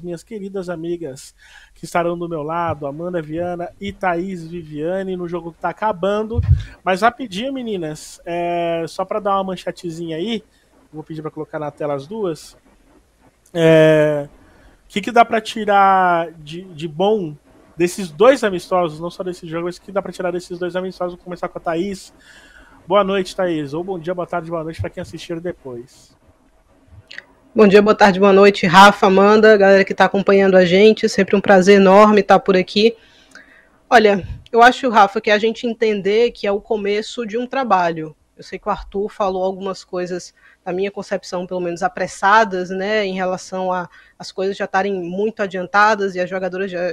minhas queridas amigas que estarão do meu lado, Amanda Viana e Thaís Viviane, no jogo que está acabando. Mas rapidinho, meninas, é, só para dar uma manchetezinha aí, vou pedir para colocar na tela as duas. É, o que, que dá para tirar de, de bom desses dois amistosos, não só desse jogo, mas o que dá para tirar desses dois amistosos? Vou começar com a Thaís. Boa noite, Thaís. Ou bom dia, boa tarde, boa noite para quem assistir depois. Bom dia, boa tarde, boa noite, Rafa, Amanda, galera que está acompanhando a gente. Sempre um prazer enorme estar por aqui. Olha, eu acho, Rafa, que a gente entender que é o começo de um trabalho. Eu sei que o Arthur falou algumas coisas, na minha concepção, pelo menos apressadas, né, em relação a as coisas já estarem muito adiantadas e as jogadoras já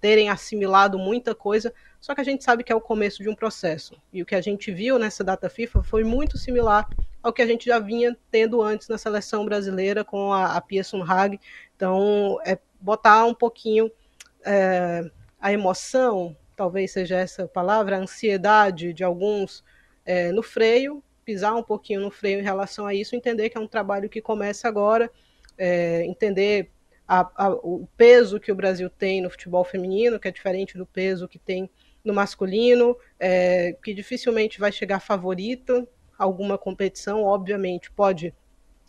terem assimilado muita coisa, só que a gente sabe que é o começo de um processo. E o que a gente viu nessa data FIFA foi muito similar ao que a gente já vinha tendo antes na seleção brasileira com a, a Pia Sunhag. Então, é botar um pouquinho é, a emoção, talvez seja essa palavra, a ansiedade de alguns é, no freio, pisar um pouquinho no freio em relação a isso, entender que é um trabalho que começa agora, é, entender a, a, o peso que o Brasil tem no futebol feminino, que é diferente do peso que tem no masculino, é, que dificilmente vai chegar favorita alguma competição, obviamente pode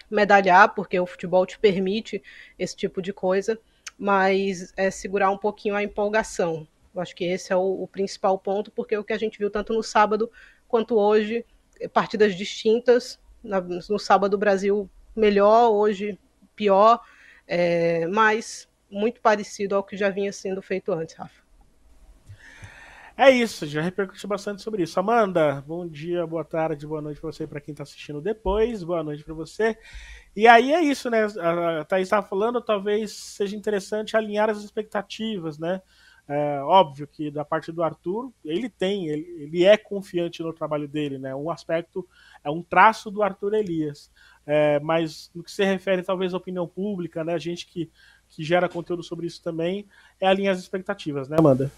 medalhar, porque o futebol te permite esse tipo de coisa, mas é segurar um pouquinho a empolgação. Eu acho que esse é o, o principal ponto, porque é o que a gente viu tanto no sábado quanto hoje, partidas distintas. Na, no sábado o Brasil melhor, hoje pior, é, mas muito parecido ao que já vinha sendo feito antes, Rafa. É isso, já repercutiu bastante sobre isso. Amanda, bom dia, boa tarde, boa noite para você para quem está assistindo depois, boa noite para você. E aí é isso, né? A Thaís estava falando, talvez seja interessante alinhar as expectativas, né? É, óbvio que da parte do Arthur, ele tem, ele, ele, é confiante no trabalho dele, né? Um aspecto, é um traço do Arthur Elias. É, mas no que se refere talvez à opinião pública, né? A gente que, que gera conteúdo sobre isso também, é alinhar as expectativas, né, Amanda?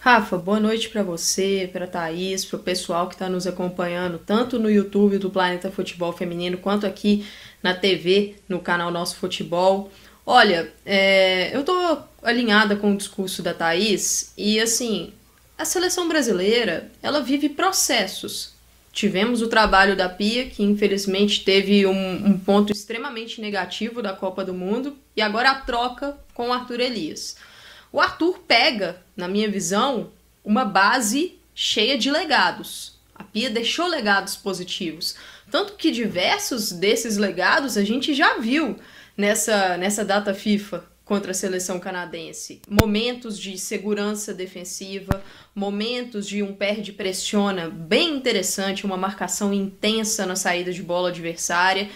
Rafa, boa noite para você, para Thaís, para o pessoal que está nos acompanhando, tanto no YouTube do Planeta Futebol Feminino, quanto aqui na TV, no canal Nosso Futebol. Olha, é, eu tô alinhada com o discurso da Thaís e, assim, a seleção brasileira, ela vive processos. Tivemos o trabalho da Pia, que infelizmente teve um, um ponto extremamente negativo da Copa do Mundo, e agora a troca com o Arthur Elias. O Arthur pega, na minha visão, uma base cheia de legados. A Pia deixou legados positivos. Tanto que diversos desses legados a gente já viu nessa, nessa data FIFA contra a seleção canadense. Momentos de segurança defensiva, momentos de um perde pressiona bem interessante, uma marcação intensa na saída de bola adversária.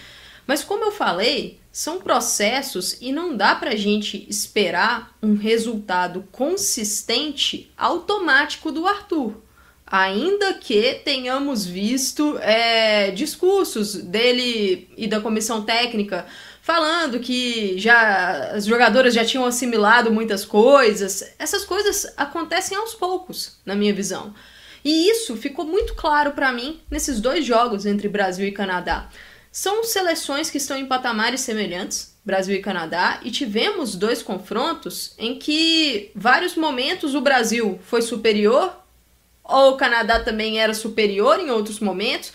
Mas como eu falei, são processos e não dá para a gente esperar um resultado consistente automático do Arthur. Ainda que tenhamos visto é, discursos dele e da comissão técnica falando que já as jogadoras já tinham assimilado muitas coisas, essas coisas acontecem aos poucos, na minha visão. E isso ficou muito claro para mim nesses dois jogos entre Brasil e Canadá. São seleções que estão em patamares semelhantes, Brasil e Canadá, e tivemos dois confrontos em que vários momentos o Brasil foi superior, ou o Canadá também era superior em outros momentos.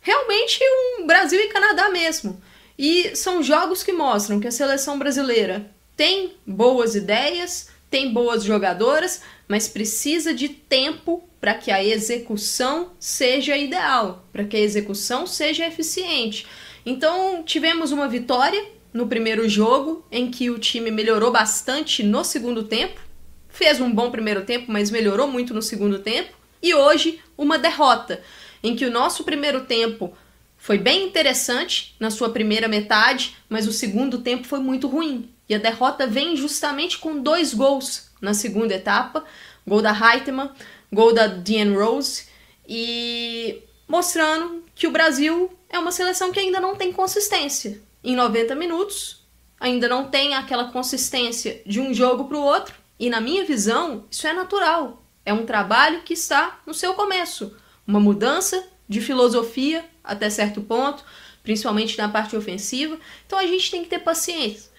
Realmente um Brasil e Canadá mesmo. E são jogos que mostram que a seleção brasileira tem boas ideias, tem boas jogadoras, mas precisa de tempo para que a execução seja ideal, para que a execução seja eficiente. Então, tivemos uma vitória no primeiro jogo, em que o time melhorou bastante no segundo tempo, fez um bom primeiro tempo, mas melhorou muito no segundo tempo, e hoje uma derrota, em que o nosso primeiro tempo foi bem interessante na sua primeira metade, mas o segundo tempo foi muito ruim. E a derrota vem justamente com dois gols na segunda etapa, gol da Heitmann, gol da Dean Rose, e mostrando que o Brasil é uma seleção que ainda não tem consistência. Em 90 minutos, ainda não tem aquela consistência de um jogo para o outro, e na minha visão, isso é natural. É um trabalho que está no seu começo, uma mudança de filosofia até certo ponto, principalmente na parte ofensiva. Então a gente tem que ter paciência.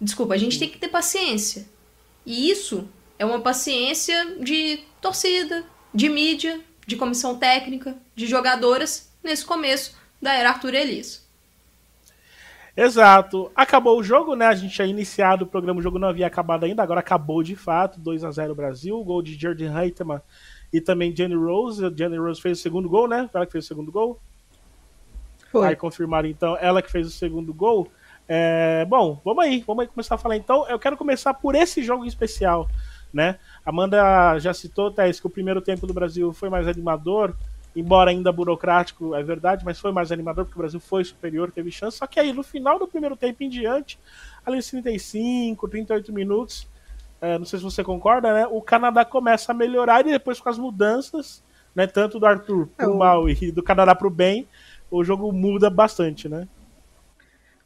Desculpa, a gente tem que ter paciência. E isso é uma paciência de torcida, de mídia, de comissão técnica, de jogadoras nesse começo da era Arthur Elias. Exato. Acabou o jogo, né? A gente tinha iniciado o programa, o jogo não havia acabado ainda, agora acabou de fato, 2 a 0 Brasil, o gol de Jordan Reitman e também Jenny Rose. A Jenny Rose fez o segundo gol, né? Ela que fez o segundo gol. Foi. Aí confirmaram então, ela que fez o segundo gol. É, bom, vamos aí, vamos aí começar a falar. Então, eu quero começar por esse jogo em especial, né? Amanda já citou, Thais, que o primeiro tempo do Brasil foi mais animador, embora ainda burocrático, é verdade, mas foi mais animador porque o Brasil foi superior, teve chance. Só que aí, no final do primeiro tempo em diante, ali nos 35, 38 minutos, é, não sei se você concorda, né? O Canadá começa a melhorar e depois com as mudanças, né? Tanto do Arthur pro é, mal e do Canadá pro bem, o jogo muda bastante, né?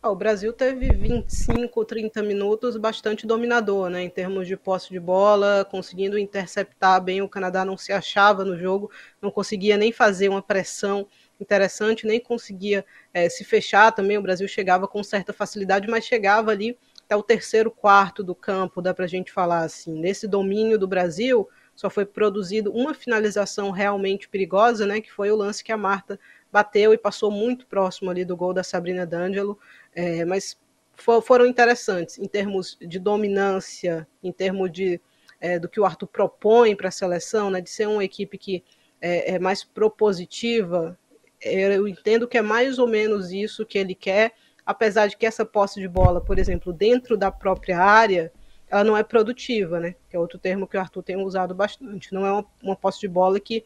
O Brasil teve 25, 30 minutos bastante dominador, né, em termos de posse de bola, conseguindo interceptar bem. O Canadá não se achava no jogo, não conseguia nem fazer uma pressão interessante, nem conseguia é, se fechar também. O Brasil chegava com certa facilidade, mas chegava ali até o terceiro quarto do campo, dá para a gente falar assim. Nesse domínio do Brasil, só foi produzido uma finalização realmente perigosa, né, que foi o lance que a Marta bateu e passou muito próximo ali do gol da Sabrina D'Angelo, é, mas for, foram interessantes em termos de dominância, em termos de é, do que o Arthur propõe para a seleção, né, de ser uma equipe que é, é mais propositiva. Eu entendo que é mais ou menos isso que ele quer, apesar de que essa posse de bola, por exemplo, dentro da própria área, ela não é produtiva, né? Que é outro termo que o Arthur tem usado bastante. Não é uma, uma posse de bola que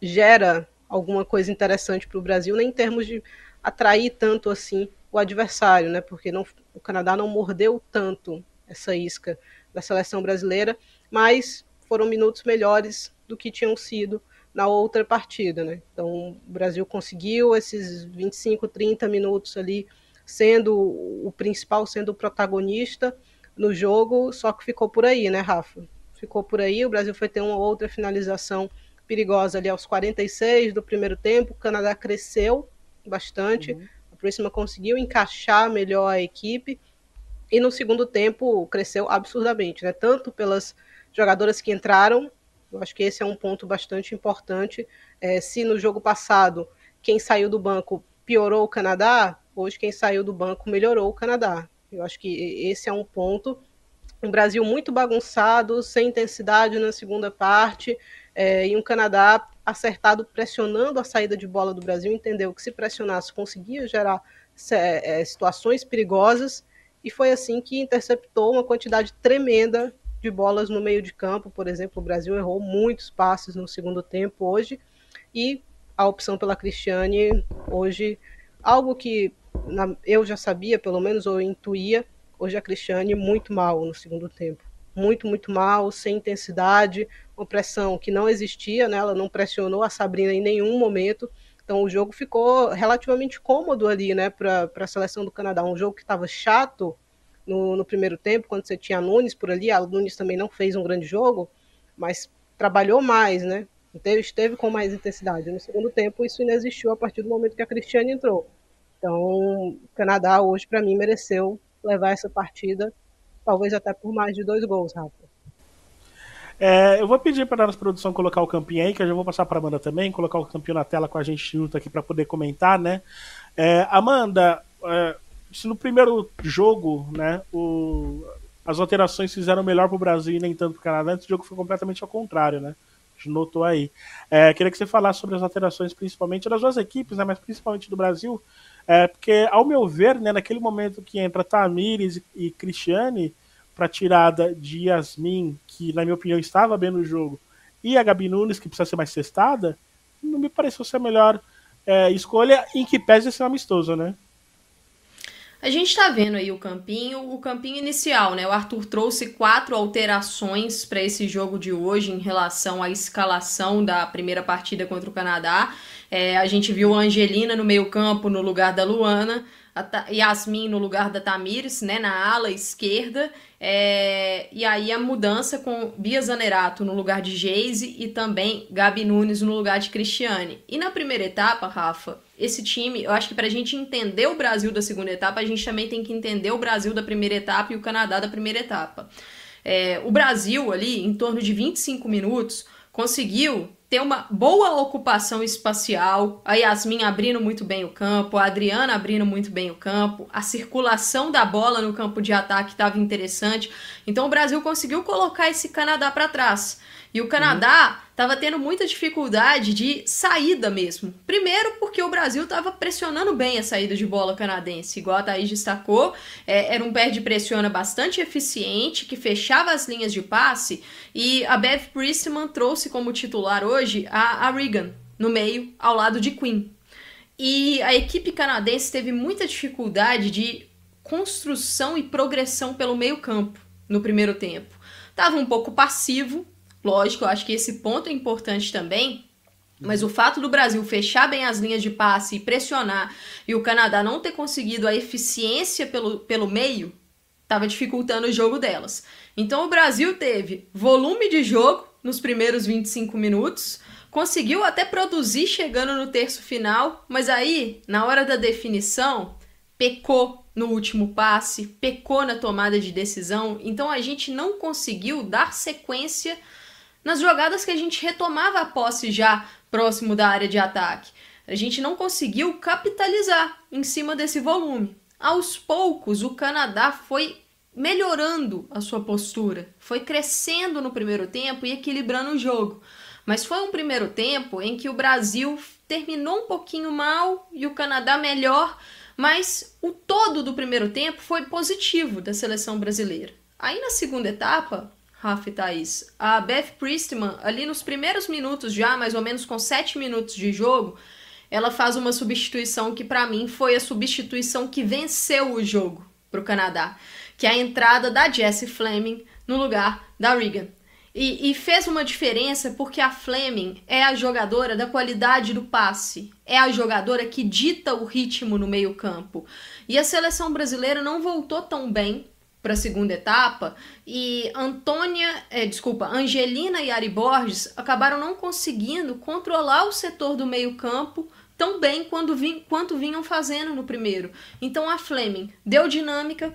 gera alguma coisa interessante para o Brasil, nem em termos de atrair tanto assim o adversário, né? Porque não, o Canadá não mordeu tanto essa isca da seleção brasileira, mas foram minutos melhores do que tinham sido na outra partida, né? Então o Brasil conseguiu esses 25, 30 minutos ali sendo o principal, sendo o protagonista no jogo, só que ficou por aí, né, Rafa? Ficou por aí, o Brasil foi ter uma outra finalização perigosa ali aos 46 do primeiro tempo. O Canadá cresceu bastante. Uhum. A Puríssima conseguiu encaixar melhor a equipe. E no segundo tempo cresceu absurdamente, né? Tanto pelas jogadoras que entraram. Eu acho que esse é um ponto bastante importante. É, se no jogo passado quem saiu do banco piorou o Canadá, hoje quem saiu do banco melhorou o Canadá. Eu acho que esse é um ponto. Um Brasil muito bagunçado, sem intensidade na segunda parte, é, e um Canadá acertado pressionando a saída de bola do Brasil, entendeu que se pressionasse conseguia gerar é, situações perigosas e foi assim que interceptou uma quantidade tremenda de bolas no meio de campo, por exemplo, o Brasil errou muitos passes no segundo tempo hoje e a opção pela Cristiane hoje algo que eu já sabia, pelo menos ou intuía, hoje a Cristiane muito mal no segundo tempo muito, muito mal, sem intensidade, uma pressão que não existia, né? ela não pressionou a Sabrina em nenhum momento. Então o jogo ficou relativamente cômodo ali, né, para a seleção do Canadá. Um jogo que estava chato no, no, primeiro tempo, quando você tinha a Nunes por ali. A Nunes também não fez um grande jogo, mas trabalhou mais, né? Esteve, com mais intensidade. No segundo tempo, isso ainda existiu a partir do momento que a Cristiane entrou. Então, o Canadá hoje, para mim, mereceu levar essa partida talvez até por mais de dois gols, Rafa. É, eu vou pedir para a nossa produção colocar o campinho aí, que eu já vou passar para Amanda também, colocar o campinho na tela com a gente junto aqui para poder comentar, né? É, Amanda, é, se no primeiro jogo, né, o, as alterações fizeram melhor para o Brasil e nem tanto para o Canadá, esse jogo foi completamente ao contrário, né? A gente notou aí. É, queria que você falasse sobre as alterações, principalmente das duas equipes, né, mas principalmente do Brasil, é, porque, ao meu ver, né, naquele momento que entra Tamires e Cristiane para tirada de Yasmin, que na minha opinião estava bem no jogo, e a Gabi Nunes, que precisa ser mais testada, não me pareceu ser a melhor é, escolha, em que pese ser amistoso, né? A gente está vendo aí o campinho, o campinho inicial, né? O Arthur trouxe quatro alterações para esse jogo de hoje em relação à escalação da primeira partida contra o Canadá. É, a gente viu a Angelina no meio-campo no lugar da Luana, a Yasmin no lugar da Tamires, né, na ala esquerda, é, e aí a mudança com Bia Zanerato no lugar de Geise e também Gabi Nunes no lugar de Cristiane. E na primeira etapa, Rafa, esse time, eu acho que para a gente entender o Brasil da segunda etapa, a gente também tem que entender o Brasil da primeira etapa e o Canadá da primeira etapa. É, o Brasil, ali, em torno de 25 minutos, conseguiu ter uma boa ocupação espacial, a Yasmin abrindo muito bem o campo, a Adriana abrindo muito bem o campo, a circulação da bola no campo de ataque estava interessante. Então o Brasil conseguiu colocar esse Canadá para trás. E o Canadá uhum. tendo muita dificuldade de saída mesmo. Primeiro, porque o Brasil estava pressionando bem a saída de bola canadense, igual a Thaís destacou. É, era um pé de pressiona bastante eficiente, que fechava as linhas de passe. E a Bev Priestman trouxe como titular hoje a, a Regan, no meio, ao lado de Queen. E a equipe canadense teve muita dificuldade de construção e progressão pelo meio campo no primeiro tempo. Tava um pouco passivo, Lógico, eu acho que esse ponto é importante também, mas o fato do Brasil fechar bem as linhas de passe e pressionar e o Canadá não ter conseguido a eficiência pelo, pelo meio estava dificultando o jogo delas. Então o Brasil teve volume de jogo nos primeiros 25 minutos, conseguiu até produzir chegando no terço final, mas aí, na hora da definição, pecou no último passe, pecou na tomada de decisão, então a gente não conseguiu dar sequência nas jogadas que a gente retomava a posse já próximo da área de ataque. A gente não conseguiu capitalizar em cima desse volume. Aos poucos, o Canadá foi melhorando a sua postura, foi crescendo no primeiro tempo e equilibrando o jogo. Mas foi um primeiro tempo em que o Brasil terminou um pouquinho mal e o Canadá melhor, mas o todo do primeiro tempo foi positivo da seleção brasileira. Aí na segunda etapa, Rafa e Thaís. A Beth Priestman, ali nos primeiros minutos já, mais ou menos com sete minutos de jogo, ela faz uma substituição que para mim foi a substituição que venceu o jogo para o Canadá, que é a entrada da Jessie Fleming no lugar da Regan. E, e, fez uma diferença porque a Fleming é a jogadora da qualidade do passe, é a jogadora que dita o ritmo no meio-campo. E a seleção brasileira não voltou tão bem para a segunda etapa e Antônia, é, desculpa, Angelina e Ari Borges acabaram não conseguindo controlar o setor do meio-campo tão bem quando vim, quanto vinham fazendo no primeiro. Então a Fleming deu dinâmica,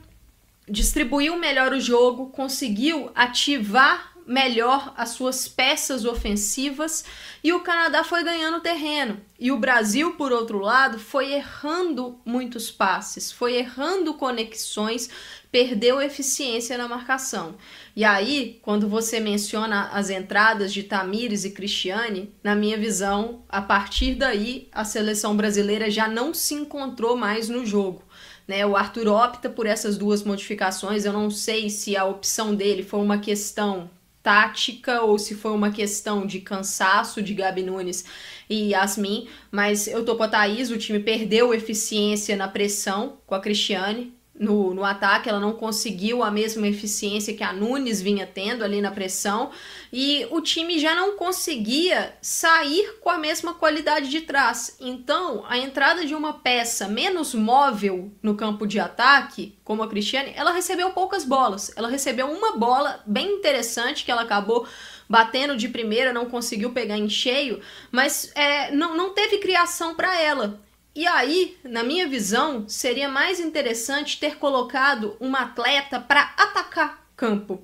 distribuiu melhor o jogo, conseguiu ativar melhor as suas peças ofensivas e o Canadá foi ganhando terreno. E o Brasil, por outro lado, foi errando muitos passes, foi errando conexões, perdeu eficiência na marcação. E aí, quando você menciona as entradas de Tamires e Cristiane, na minha visão, a partir daí a seleção brasileira já não se encontrou mais no jogo. Né, o Arthur opta por essas duas modificações. Eu não sei se a opção dele foi uma questão tática ou se foi uma questão de cansaço de Gabi Nunes e Yasmin, mas eu tô com a Thaís, o time perdeu eficiência na pressão com a Cristiane, no, no ataque, ela não conseguiu a mesma eficiência que a Nunes vinha tendo ali na pressão, e o time já não conseguia sair com a mesma qualidade de trás. Então, a entrada de uma peça menos móvel no campo de ataque, como a Cristiane, ela recebeu poucas bolas. Ela recebeu uma bola bem interessante que ela acabou batendo de primeira, não conseguiu pegar em cheio, mas é, não, não teve criação para ela. E aí, na minha visão, seria mais interessante ter colocado uma atleta para atacar campo,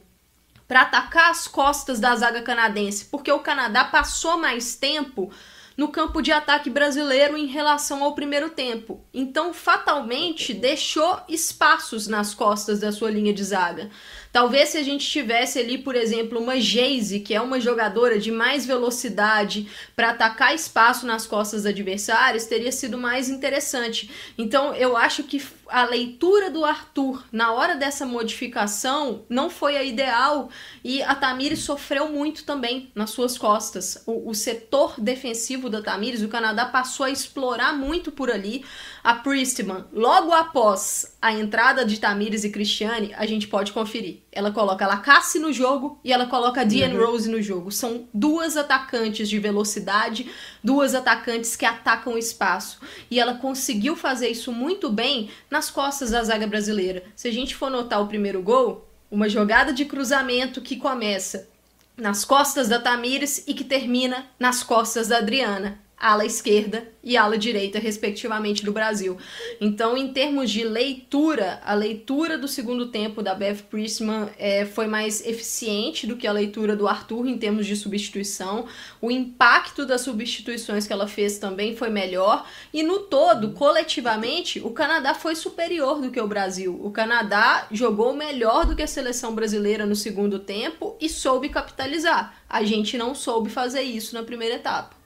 para atacar as costas da zaga canadense, porque o Canadá passou mais tempo no campo de ataque brasileiro em relação ao primeiro tempo. Então, fatalmente, deixou espaços nas costas da sua linha de zaga. Talvez se a gente tivesse ali, por exemplo, uma Geise, que é uma jogadora de mais velocidade para atacar espaço nas costas adversárias, teria sido mais interessante. Então, eu acho que a leitura do Arthur na hora dessa modificação não foi a ideal e a Tamires sofreu muito também nas suas costas. O, o setor defensivo da Tamires, o Canadá passou a explorar muito por ali. A Priestman, logo após a entrada de Tamires e Cristiane, a gente pode conferir. Ela coloca a Lacasse no jogo e ela coloca a Diane uhum. Rose no jogo. São duas atacantes de velocidade, duas atacantes que atacam o espaço. E ela conseguiu fazer isso muito bem nas costas da zaga brasileira. Se a gente for notar o primeiro gol, uma jogada de cruzamento que começa nas costas da Tamires e que termina nas costas da Adriana. Ala esquerda e ala direita, respectivamente, do Brasil. Então, em termos de leitura, a leitura do segundo tempo da Beth Priestman é, foi mais eficiente do que a leitura do Arthur em termos de substituição. O impacto das substituições que ela fez também foi melhor. E no todo, coletivamente, o Canadá foi superior do que o Brasil. O Canadá jogou melhor do que a seleção brasileira no segundo tempo e soube capitalizar. A gente não soube fazer isso na primeira etapa.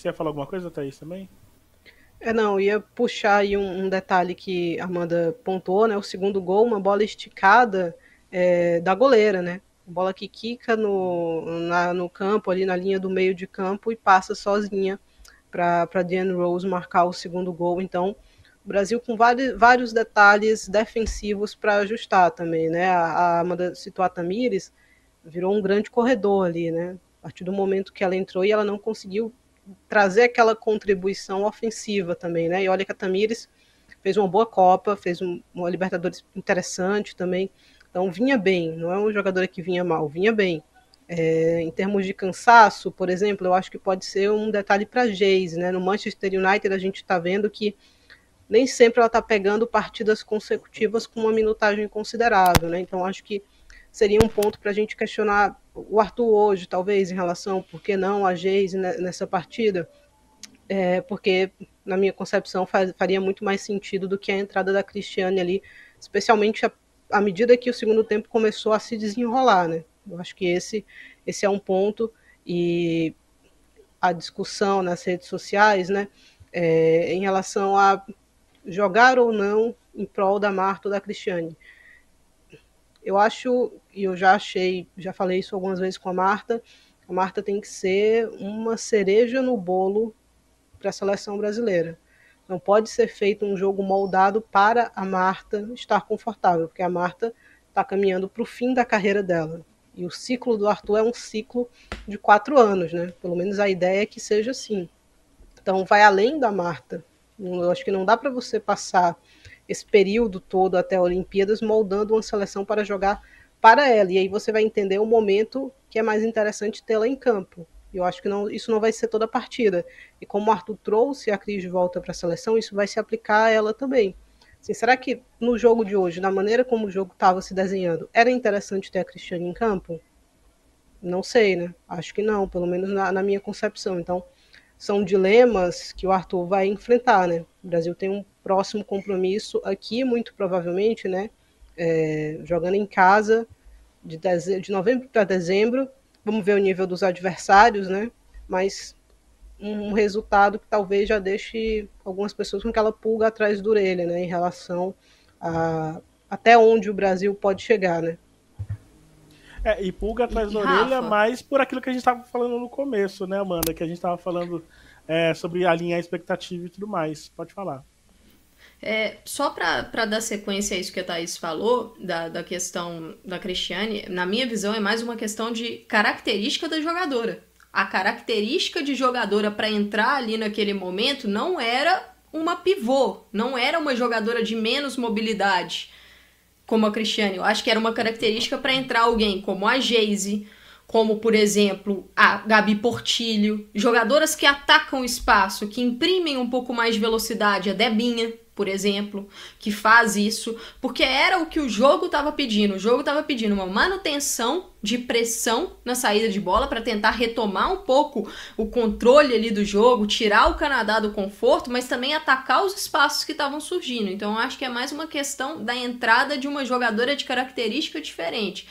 Você ia falar alguma coisa, Thaís, também? É, não, ia puxar aí um, um, detalhe que a Amanda pontuou, né? O segundo gol, uma bola esticada é, da goleira, né? Bola que quica no, na, no campo, ali na linha do meio de campo e passa sozinha para Diane Rose marcar o segundo gol. Então, o Brasil com vários, vários detalhes defensivos para ajustar também, né? A, a Amanda citou a Tamires, virou um grande corredor ali, né? A partir do momento que ela entrou e ela não conseguiu trazer aquela contribuição ofensiva também, né? E olha que a Tamires fez uma boa Copa, fez um, uma Libertadores interessante também. Então vinha bem, não é um jogador que vinha mal, vinha bem. É, em termos de cansaço, por exemplo, eu acho que pode ser um detalhe para a Geise, né? No Manchester United a gente está vendo que nem sempre ela está pegando partidas consecutivas com uma minutagem considerável, né? Então acho que seria um ponto para a gente questionar o Arthur hoje, talvez, em relação, por que não a Geise nessa partida? É, porque, na minha concepção, faz, faria muito mais sentido do que a entrada da Cristiane ali, especialmente à medida que o segundo tempo começou a se desenrolar, né? Eu acho que esse, esse é um ponto, e a discussão nas redes sociais, né, é, em relação a jogar ou não em prol da Marta ou da Cristiane eu acho, e eu já achei, já falei isso algumas vezes com a Marta, a Marta tem que ser uma cereja no bolo para a seleção brasileira. Não pode ser feito um jogo moldado para a Marta estar confortável, porque a Marta está caminhando para o fim da carreira dela. E o ciclo do Arthur é um ciclo de quatro anos, né? Pelo menos a ideia é que seja assim. Então vai além da Marta. Eu acho que não dá para você passar esse período todo até a Olimpíadas, moldando uma seleção para jogar para ela. E aí você vai entender o momento que é mais interessante tê-la em campo. Eu acho que não, isso não vai ser toda a partida. E como o Arthur trouxe a Cris de volta para a seleção, isso vai se aplicar a ela também. Assim, será que no jogo de hoje, na maneira como o jogo estava se desenhando, era interessante ter a Cristiane em campo? Não sei, né? Acho que não, pelo menos na, na minha concepção. Então, são dilemas que o Arthur vai enfrentar, né? O Brasil tem um próximo compromisso aqui, muito provavelmente, né? É, jogando em casa de, dezembro, de novembro para dezembro. Vamos ver o nível dos adversários, né? Mas um resultado que talvez já deixe algumas pessoas com aquela pulga atrás da orelha, né? Em relação a até onde o Brasil pode chegar, né? É, e pulga atrás e, da Rafa, orelha, mais por aquilo que a gente estava falando no começo, né, Amanda? Que a gente estava falando é, sobre alinhar a expectativa e tudo mais. Pode falar. É, só para dar sequência a isso que a Thaís falou, da, da questão da Cristiane, na minha visão é mais uma questão de característica da jogadora. A característica de jogadora para entrar ali naquele momento não era uma pivô, não era uma jogadora de menos mobilidade como a Cristiane. Eu acho que era uma característica para entrar alguém como a Geise, como por exemplo a Gabi Portilho, jogadoras que atacam o espaço, que imprimem um pouco mais de velocidade, a Debinha, por exemplo, que faz isso, porque era o que o jogo estava pedindo. O jogo estava pedindo uma manutenção de pressão na saída de bola para tentar retomar um pouco o controle ali do jogo, tirar o Canadá do conforto, mas também atacar os espaços que estavam surgindo. Então, acho que é mais uma questão da entrada de uma jogadora de característica diferente.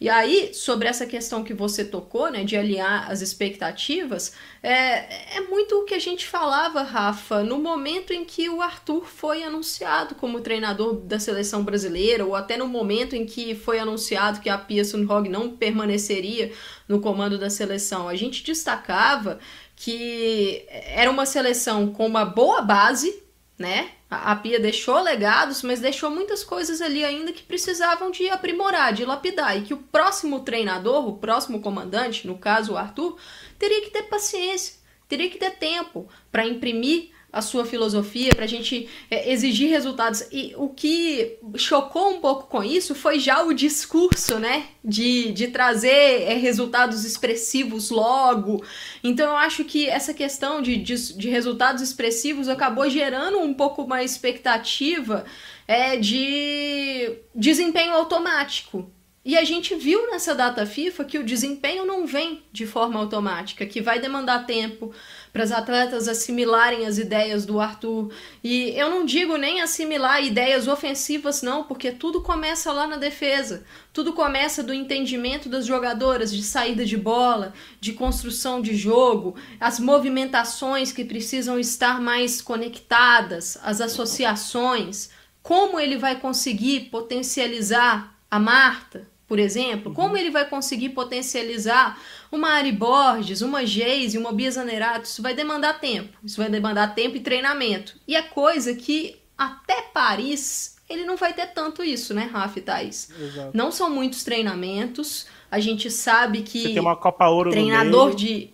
E aí, sobre essa questão que você tocou, né, de alinhar as expectativas, é, é muito o que a gente falava, Rafa, no momento em que o Arthur foi anunciado como treinador da seleção brasileira, ou até no momento em que foi anunciado que a Pia Sundhog não permaneceria no comando da seleção. A gente destacava que era uma seleção com uma boa base, né? A Pia deixou legados, mas deixou muitas coisas ali ainda que precisavam de aprimorar, de lapidar. E que o próximo treinador, o próximo comandante, no caso o Arthur, teria que ter paciência, teria que ter tempo para imprimir a sua filosofia, para a gente é, exigir resultados. E o que chocou um pouco com isso foi já o discurso, né? De, de trazer é, resultados expressivos logo. Então eu acho que essa questão de, de, de resultados expressivos acabou gerando um pouco uma expectativa é, de desempenho automático. E a gente viu nessa data FIFA que o desempenho não vem de forma automática, que vai demandar tempo para as atletas assimilarem as ideias do Arthur. E eu não digo nem assimilar ideias ofensivas, não, porque tudo começa lá na defesa. Tudo começa do entendimento das jogadoras, de saída de bola, de construção de jogo, as movimentações que precisam estar mais conectadas, as associações. Como ele vai conseguir potencializar a Marta, por exemplo, como ele vai conseguir potencializar uma Ari Borges, uma Geise, uma Bia Zanerato? Isso vai demandar tempo. Isso vai demandar tempo e treinamento. E é coisa que até Paris ele não vai ter tanto isso, né, Rafa e Thaís? Exato. Não são muitos treinamentos. A gente sabe que Você tem uma Copa Ouro treinador de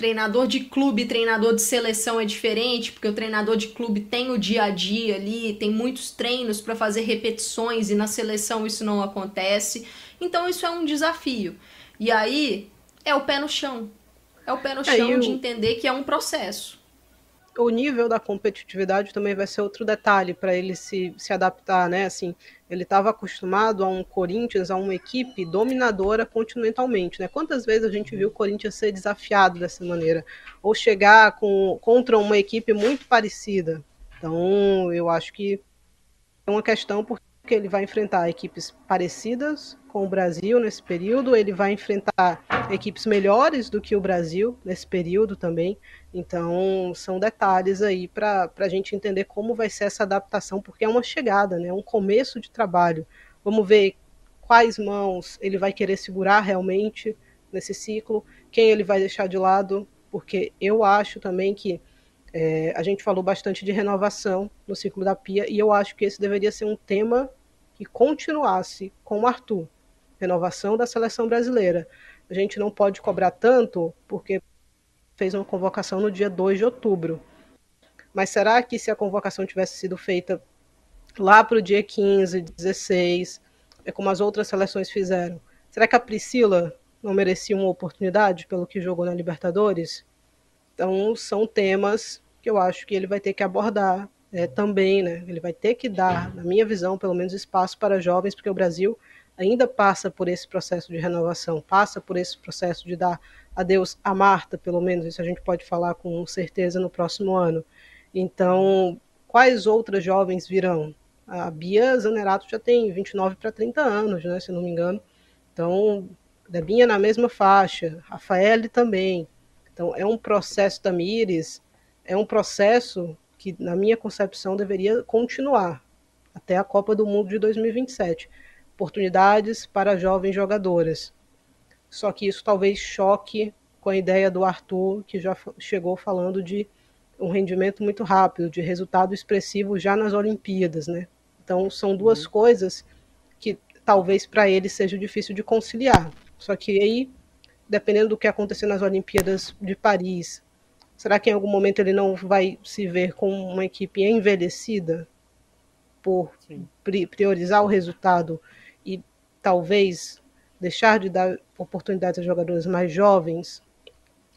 treinador de clube, treinador de seleção é diferente, porque o treinador de clube tem o dia a dia ali, tem muitos treinos para fazer repetições e na seleção isso não acontece. Então isso é um desafio. E aí é o pé no chão. É o pé no é, chão de entender que é um processo o nível da competitividade também vai ser outro detalhe para ele se, se adaptar, né? Assim, ele estava acostumado a um Corinthians, a uma equipe dominadora continentalmente, né? Quantas vezes a gente viu o Corinthians ser desafiado dessa maneira ou chegar com, contra uma equipe muito parecida? Então, eu acho que é uma questão porque ele vai enfrentar equipes parecidas com o Brasil nesse período, ele vai enfrentar equipes melhores do que o Brasil nesse período também. Então, são detalhes aí para a gente entender como vai ser essa adaptação, porque é uma chegada, né? um começo de trabalho. Vamos ver quais mãos ele vai querer segurar realmente nesse ciclo, quem ele vai deixar de lado, porque eu acho também que é, a gente falou bastante de renovação no ciclo da Pia, e eu acho que esse deveria ser um tema que continuasse com o Arthur renovação da seleção brasileira. A gente não pode cobrar tanto porque fez uma convocação no dia 2 de outubro. Mas será que se a convocação tivesse sido feita lá para o dia 15, 16, é como as outras seleções fizeram, será que a Priscila não merecia uma oportunidade pelo que jogou na Libertadores? Então, são temas que eu acho que ele vai ter que abordar é, também, né? Ele vai ter que dar, na minha visão, pelo menos espaço para jovens, porque o Brasil ainda passa por esse processo de renovação, passa por esse processo de dar adeus a Marta, pelo menos, isso a gente pode falar com certeza no próximo ano. Então, quais outras jovens virão? A Bia Zanerato já tem 29 para 30 anos, né, se não me engano. Então, Debinha na mesma faixa, Rafael também. Então, é um processo da Mires, é um processo que, na minha concepção, deveria continuar até a Copa do Mundo de 2027 oportunidades para jovens jogadoras. Só que isso talvez choque com a ideia do Arthur, que já chegou falando de um rendimento muito rápido, de resultado expressivo já nas Olimpíadas, né? Então são duas uhum. coisas que talvez para ele seja difícil de conciliar. Só que aí, dependendo do que acontecer nas Olimpíadas de Paris, será que em algum momento ele não vai se ver com uma equipe envelhecida por priorizar o resultado talvez deixar de dar oportunidades a jogadores mais jovens,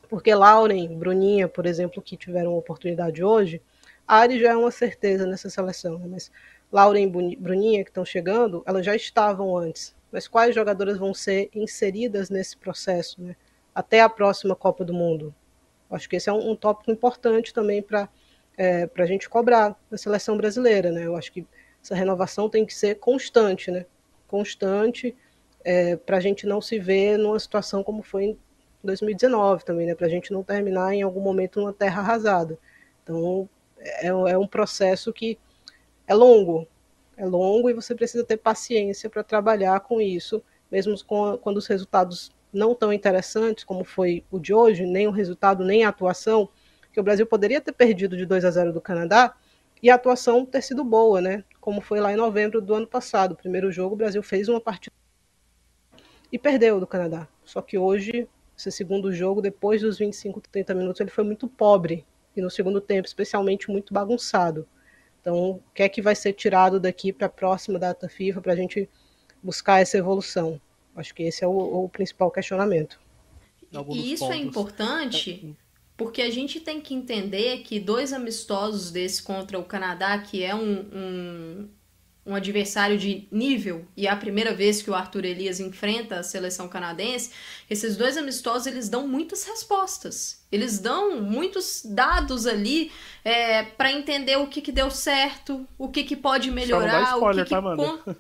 porque Lauren, Bruninha, por exemplo, que tiveram oportunidade hoje, a Ari já é uma certeza nessa seleção, né? mas Lauren e Bruninha, que estão chegando, elas já estavam antes. Mas quais jogadoras vão ser inseridas nesse processo, né? até a próxima Copa do Mundo? Acho que esse é um, um tópico importante também para é, a gente cobrar na seleção brasileira. Né? Eu acho que essa renovação tem que ser constante, né? constante é, para a gente não se ver numa situação como foi em 2019 também, né? Para a gente não terminar em algum momento numa terra arrasada. Então é, é um processo que é longo, é longo e você precisa ter paciência para trabalhar com isso, mesmo com, quando os resultados não tão interessantes como foi o de hoje, nem o resultado nem a atuação, que o Brasil poderia ter perdido de 2 a 0 do Canadá e a atuação ter sido boa, né? como foi lá em novembro do ano passado. Primeiro jogo, o Brasil fez uma partida e perdeu do Canadá. Só que hoje, esse segundo jogo, depois dos 25, 30 minutos, ele foi muito pobre. e no segundo tempo, especialmente, muito bagunçado. Então, o que é que vai ser tirado daqui para a próxima data FIFA para a gente buscar essa evolução? Acho que esse é o, o principal questionamento. E isso é pontos. é importante porque a gente tem que entender que dois amistosos desse contra o Canadá, que é um, um, um adversário de nível, e é a primeira vez que o Arthur Elias enfrenta a seleção canadense, esses dois amistosos eles dão muitas respostas. Eles dão muitos dados ali é, para entender o que, que deu certo, o que, que pode melhorar, spoiler, o que, que tá,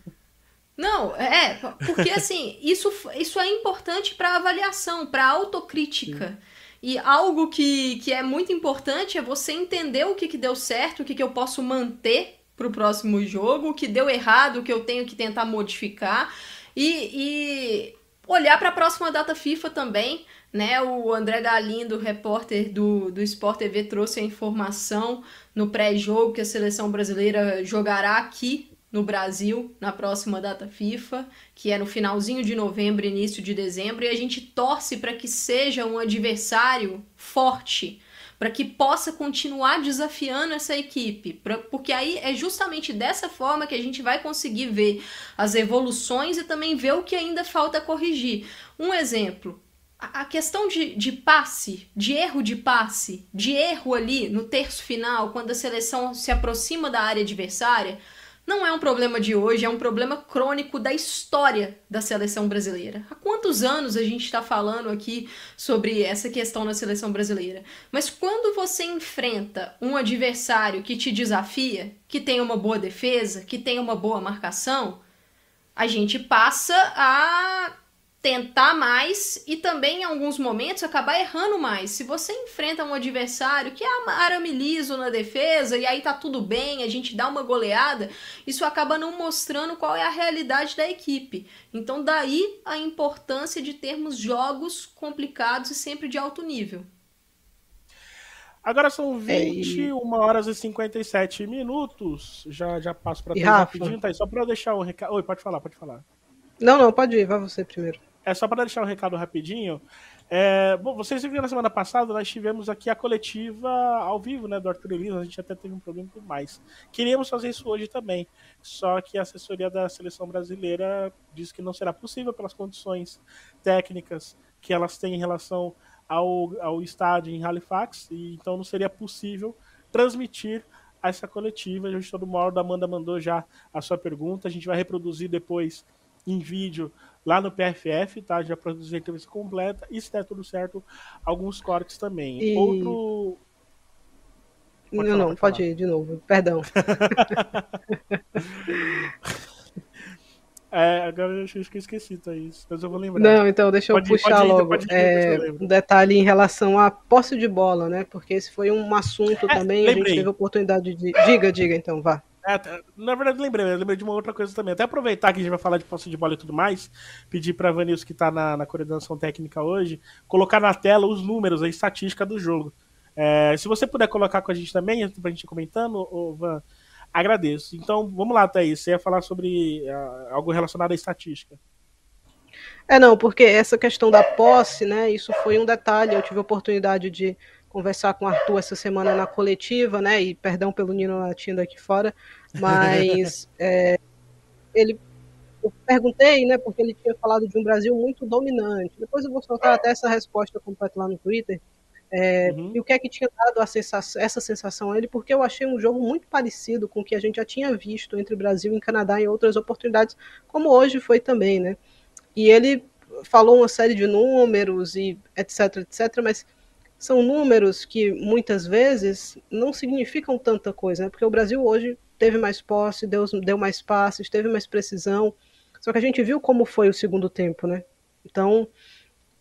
Não, é, porque assim, isso, isso é importante para avaliação, para autocrítica. Sim. E algo que, que é muito importante é você entender o que, que deu certo, o que, que eu posso manter para o próximo jogo, o que deu errado, o que eu tenho que tentar modificar. E, e olhar para a próxima data FIFA também. Né, o André Galindo, repórter do, do Sport TV, trouxe a informação no pré-jogo que a seleção brasileira jogará aqui no Brasil na próxima data FIFA, que é no finalzinho de novembro, início de dezembro, e a gente torce para que seja um adversário forte, para que possa continuar desafiando essa equipe, pra, porque aí é justamente dessa forma que a gente vai conseguir ver as evoluções e também ver o que ainda falta corrigir. Um exemplo, a questão de, de passe, de erro de passe, de erro ali no terço final, quando a seleção se aproxima da área adversária, não é um problema de hoje, é um problema crônico da história da seleção brasileira. Há quantos anos a gente está falando aqui sobre essa questão na seleção brasileira? Mas quando você enfrenta um adversário que te desafia, que tem uma boa defesa, que tem uma boa marcação, a gente passa a tentar mais e também em alguns momentos acabar errando mais. Se você enfrenta um adversário que é arame liso na defesa e aí tá tudo bem, a gente dá uma goleada, isso acaba não mostrando qual é a realidade da equipe. Então daí a importância de termos jogos complicados e sempre de alto nível. Agora são 21 é, horas e 57 minutos. Já, já passo para rapidinho, tá aí. Só para eu deixar um recado. Oi, pode falar, pode falar. Não, não, pode ir, vai você primeiro. É só para deixar um recado rapidinho. É, bom, vocês viram na semana passada nós tivemos aqui a coletiva ao vivo, né, do Arthur Elias, a gente até teve um problema com mais. Queríamos fazer isso hoje também, só que a assessoria da seleção brasileira disse que não será possível pelas condições técnicas que elas têm em relação ao, ao estádio em Halifax, e então não seria possível transmitir essa coletiva. A gente todo a Amanda mandou já a sua pergunta, a gente vai reproduzir depois em vídeo lá no PFF, tá? Já produzi a entrevista completa e se der tudo certo, alguns cortes também. E... Outro. Pode não, falar, não, pode, ir de novo, perdão. é, agora eu acho que eu esqueci, Thaís, mas eu vou lembrar. Não, então deixa eu pode, puxar pode ir, logo. Ir, é, um detalhe em relação à posse de bola, né? Porque esse foi um assunto é, também, lembrei. a gente teve a oportunidade de. Diga, diga então, vá. É, na verdade, lembrei, lembrei de uma outra coisa também. Até aproveitar que a gente vai falar de posse de bola e tudo mais, pedir para a Vanilson, que está na, na coordenação técnica hoje, colocar na tela os números, a estatística do jogo. É, se você puder colocar com a gente também, para a gente comentando, ô, Van, agradeço. Então, vamos lá, Thaís. Você ia falar sobre uh, algo relacionado à estatística. É, não, porque essa questão da posse, né, isso foi um detalhe. Eu tive a oportunidade de conversar com o Arthur essa semana na coletiva, né? E perdão pelo Nino latindo aqui fora, mas é, ele eu perguntei, né? Porque ele tinha falado de um Brasil muito dominante. Depois eu vou soltar até essa resposta completa lá no Twitter. É, uhum. E o que é que tinha dado sensação, essa sensação a ele? Porque eu achei um jogo muito parecido com o que a gente já tinha visto entre Brasil e Canadá em outras oportunidades, como hoje foi também, né? E ele falou uma série de números e etc, etc, mas são números que muitas vezes não significam tanta coisa, né? porque o Brasil hoje teve mais posse, deu, deu mais passes, teve mais precisão, só que a gente viu como foi o segundo tempo, né? Então,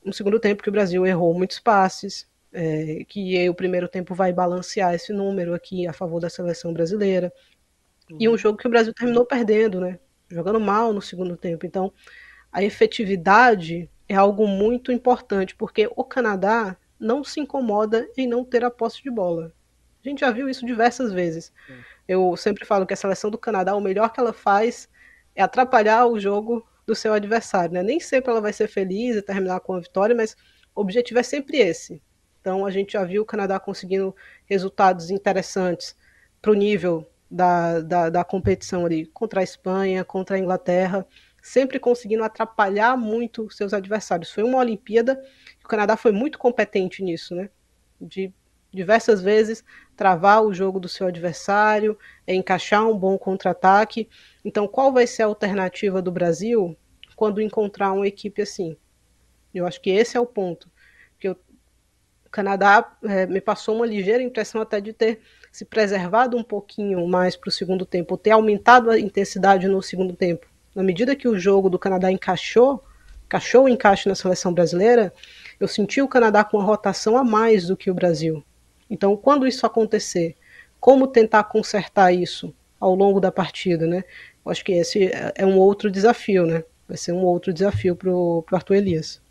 no segundo tempo que o Brasil errou muitos passes, é, que o primeiro tempo vai balancear esse número aqui a favor da seleção brasileira, e um jogo que o Brasil terminou perdendo, né? Jogando mal no segundo tempo. Então, a efetividade é algo muito importante, porque o Canadá não se incomoda em não ter a posse de bola. A gente já viu isso diversas vezes. Eu sempre falo que a seleção do Canadá, o melhor que ela faz é atrapalhar o jogo do seu adversário. Né? Nem sempre ela vai ser feliz e terminar com a vitória, mas o objetivo é sempre esse. Então a gente já viu o Canadá conseguindo resultados interessantes para o nível da, da, da, competição ali, contra a Espanha, contra a Inglaterra, sempre conseguindo atrapalhar muito seus adversários. Foi uma Olimpíada o Canadá foi muito competente nisso, né? De diversas vezes travar o jogo do seu adversário, encaixar um bom contra-ataque. Então, qual vai ser a alternativa do Brasil quando encontrar uma equipe assim? Eu acho que esse é o ponto. Que o Canadá é, me passou uma ligeira impressão até de ter se preservado um pouquinho mais para o segundo tempo, ter aumentado a intensidade no segundo tempo. Na medida que o jogo do Canadá encaixou, encaixou o encaixe na seleção brasileira, eu senti o Canadá com uma rotação a mais do que o Brasil. Então, quando isso acontecer, como tentar consertar isso ao longo da partida, né? Eu acho que esse é um outro desafio, né? Vai ser um outro desafio para o Arthur Elias.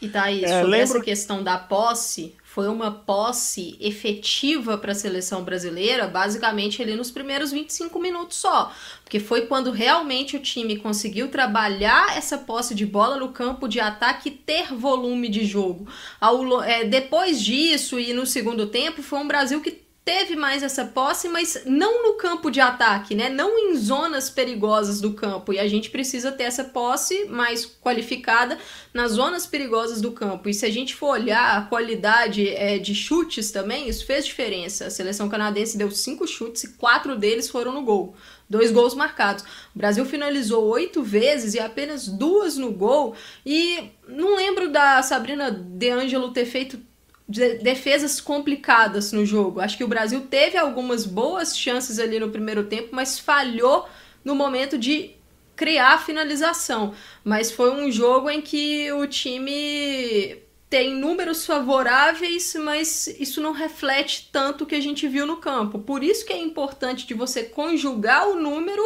E Thaís, é, sobre lembro... essa questão da posse, foi uma posse efetiva para a seleção brasileira, basicamente ali nos primeiros 25 minutos só. Porque foi quando realmente o time conseguiu trabalhar essa posse de bola no campo de ataque e ter volume de jogo. Ao, é, depois disso e no segundo tempo, foi um Brasil que teve mais essa posse, mas não no campo de ataque, né? Não em zonas perigosas do campo. E a gente precisa ter essa posse mais qualificada nas zonas perigosas do campo. E se a gente for olhar a qualidade é, de chutes também, isso fez diferença. A seleção canadense deu cinco chutes e quatro deles foram no gol. Dois gols marcados. O Brasil finalizou oito vezes e apenas duas no gol. E não lembro da Sabrina De Angelo ter feito de defesas complicadas no jogo. Acho que o Brasil teve algumas boas chances ali no primeiro tempo, mas falhou no momento de criar a finalização. Mas foi um jogo em que o time tem números favoráveis, mas isso não reflete tanto o que a gente viu no campo. Por isso que é importante de você conjugar o número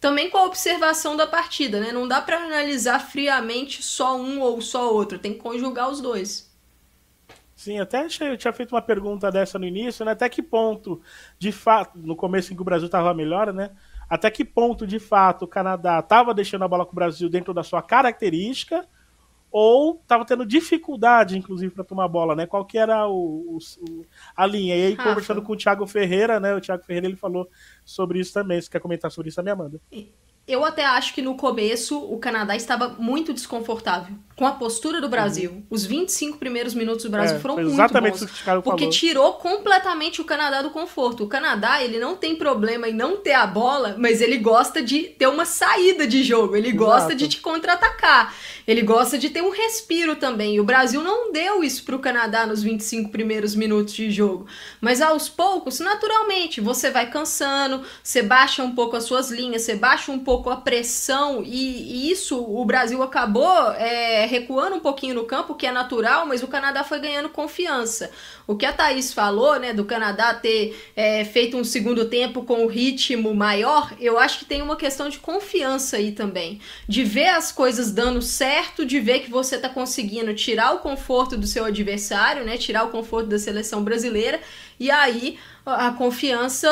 também com a observação da partida, né? Não dá para analisar friamente só um ou só outro, tem que conjugar os dois. Sim, até eu tinha feito uma pergunta dessa no início, né? Até que ponto, de fato, no começo em que o Brasil estava melhor, né? Até que ponto, de fato, o Canadá estava deixando a bola com o Brasil dentro da sua característica ou estava tendo dificuldade, inclusive, para tomar bola, né? Qual que era o, o a linha? E aí, Rafa. conversando com o Thiago Ferreira, né? O Thiago Ferreira ele falou sobre isso também. Você quer comentar sobre isso, a minha Amanda? Eu até acho que no começo o Canadá estava muito desconfortável com a postura do Brasil. Uhum. Os 25 primeiros minutos do Brasil é, foram muito exatamente bons. Isso que o porque falou. tirou completamente o Canadá do conforto. O Canadá, ele não tem problema em não ter a bola, mas ele gosta de ter uma saída de jogo. Ele Exato. gosta de te contra-atacar. Ele gosta de ter um respiro também. E o Brasil não deu isso para o Canadá nos 25 primeiros minutos de jogo. Mas aos poucos, naturalmente, você vai cansando, você baixa um pouco as suas linhas, você baixa um pouco pouco a pressão e, e isso o Brasil acabou é, recuando um pouquinho no campo, que é natural, mas o Canadá foi ganhando confiança. O que a Thaís falou, né, do Canadá ter é, feito um segundo tempo com o ritmo maior, eu acho que tem uma questão de confiança aí também. De ver as coisas dando certo, de ver que você está conseguindo tirar o conforto do seu adversário, né, tirar o conforto da seleção brasileira, e aí a confiança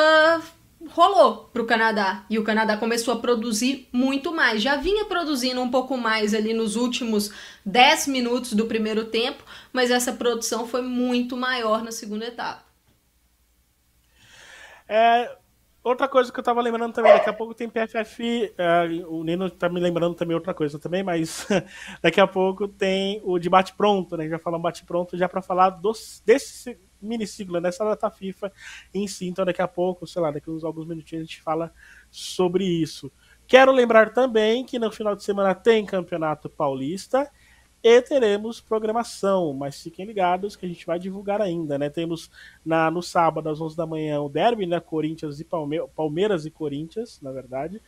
rolou para o Canadá e o Canadá começou a produzir muito mais. Já vinha produzindo um pouco mais ali nos últimos 10 minutos do primeiro tempo, mas essa produção foi muito maior na segunda etapa. É, outra coisa que eu tava lembrando também, daqui a pouco tem PFF, é, o Nino tá me lembrando também outra coisa também, mas daqui a pouco tem o debate pronto, né? Já falamos bate pronto já para falar dos, desse miniciclo nessa data FIFA em si. Então, daqui a pouco, sei lá, daqui a alguns minutinhos a gente fala sobre isso. Quero lembrar também que no final de semana tem Campeonato Paulista e teremos programação, mas fiquem ligados que a gente vai divulgar ainda, né? Temos na, no sábado às 11 da manhã o derby, né? Corinthians e Palme Palmeiras e Corinthians, na verdade.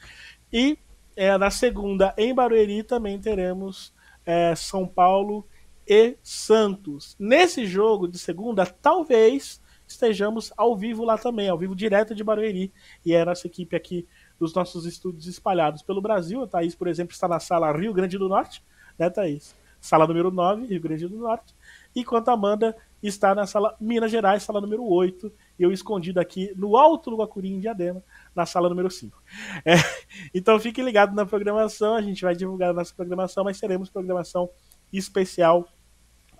E é, na segunda, em Barueri, também teremos é, São Paulo e Santos. Nesse jogo de segunda, talvez estejamos ao vivo lá também, ao vivo direto de Barueri. E é a nossa equipe aqui dos nossos estúdios espalhados pelo Brasil. A Thaís, por exemplo, está na sala Rio Grande do Norte, né, Thaís? Sala número 9, Rio Grande do Norte. Enquanto a Amanda está na sala Minas Gerais, sala número 8. E eu escondido aqui no alto do Guacuri, em Diadema, na sala número 5. É, então fique ligado na programação, a gente vai divulgar a nossa programação, mas teremos programação especial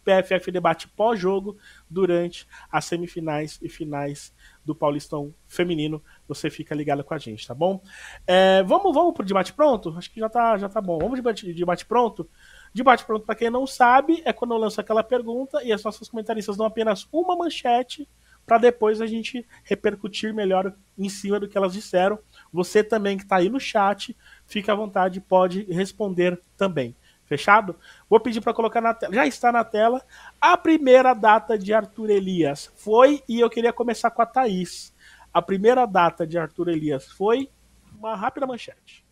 PFF Debate pós-jogo durante as semifinais e finais do Paulistão Feminino. Você fica ligado com a gente, tá bom? É, vamos, vamos pro debate pronto? Acho que já tá, já tá bom. Vamos de debate, debate pronto? Debate pronto, para quem não sabe, é quando eu lanço aquela pergunta e as nossas comentaristas dão apenas uma manchete para depois a gente repercutir melhor em cima do que elas disseram. Você também que está aí no chat, fique à vontade, pode responder também. Fechado? Vou pedir para colocar na tela. Já está na tela a primeira data de Arthur Elias. Foi, e eu queria começar com a Thaís. A primeira data de Arthur Elias foi uma rápida manchete.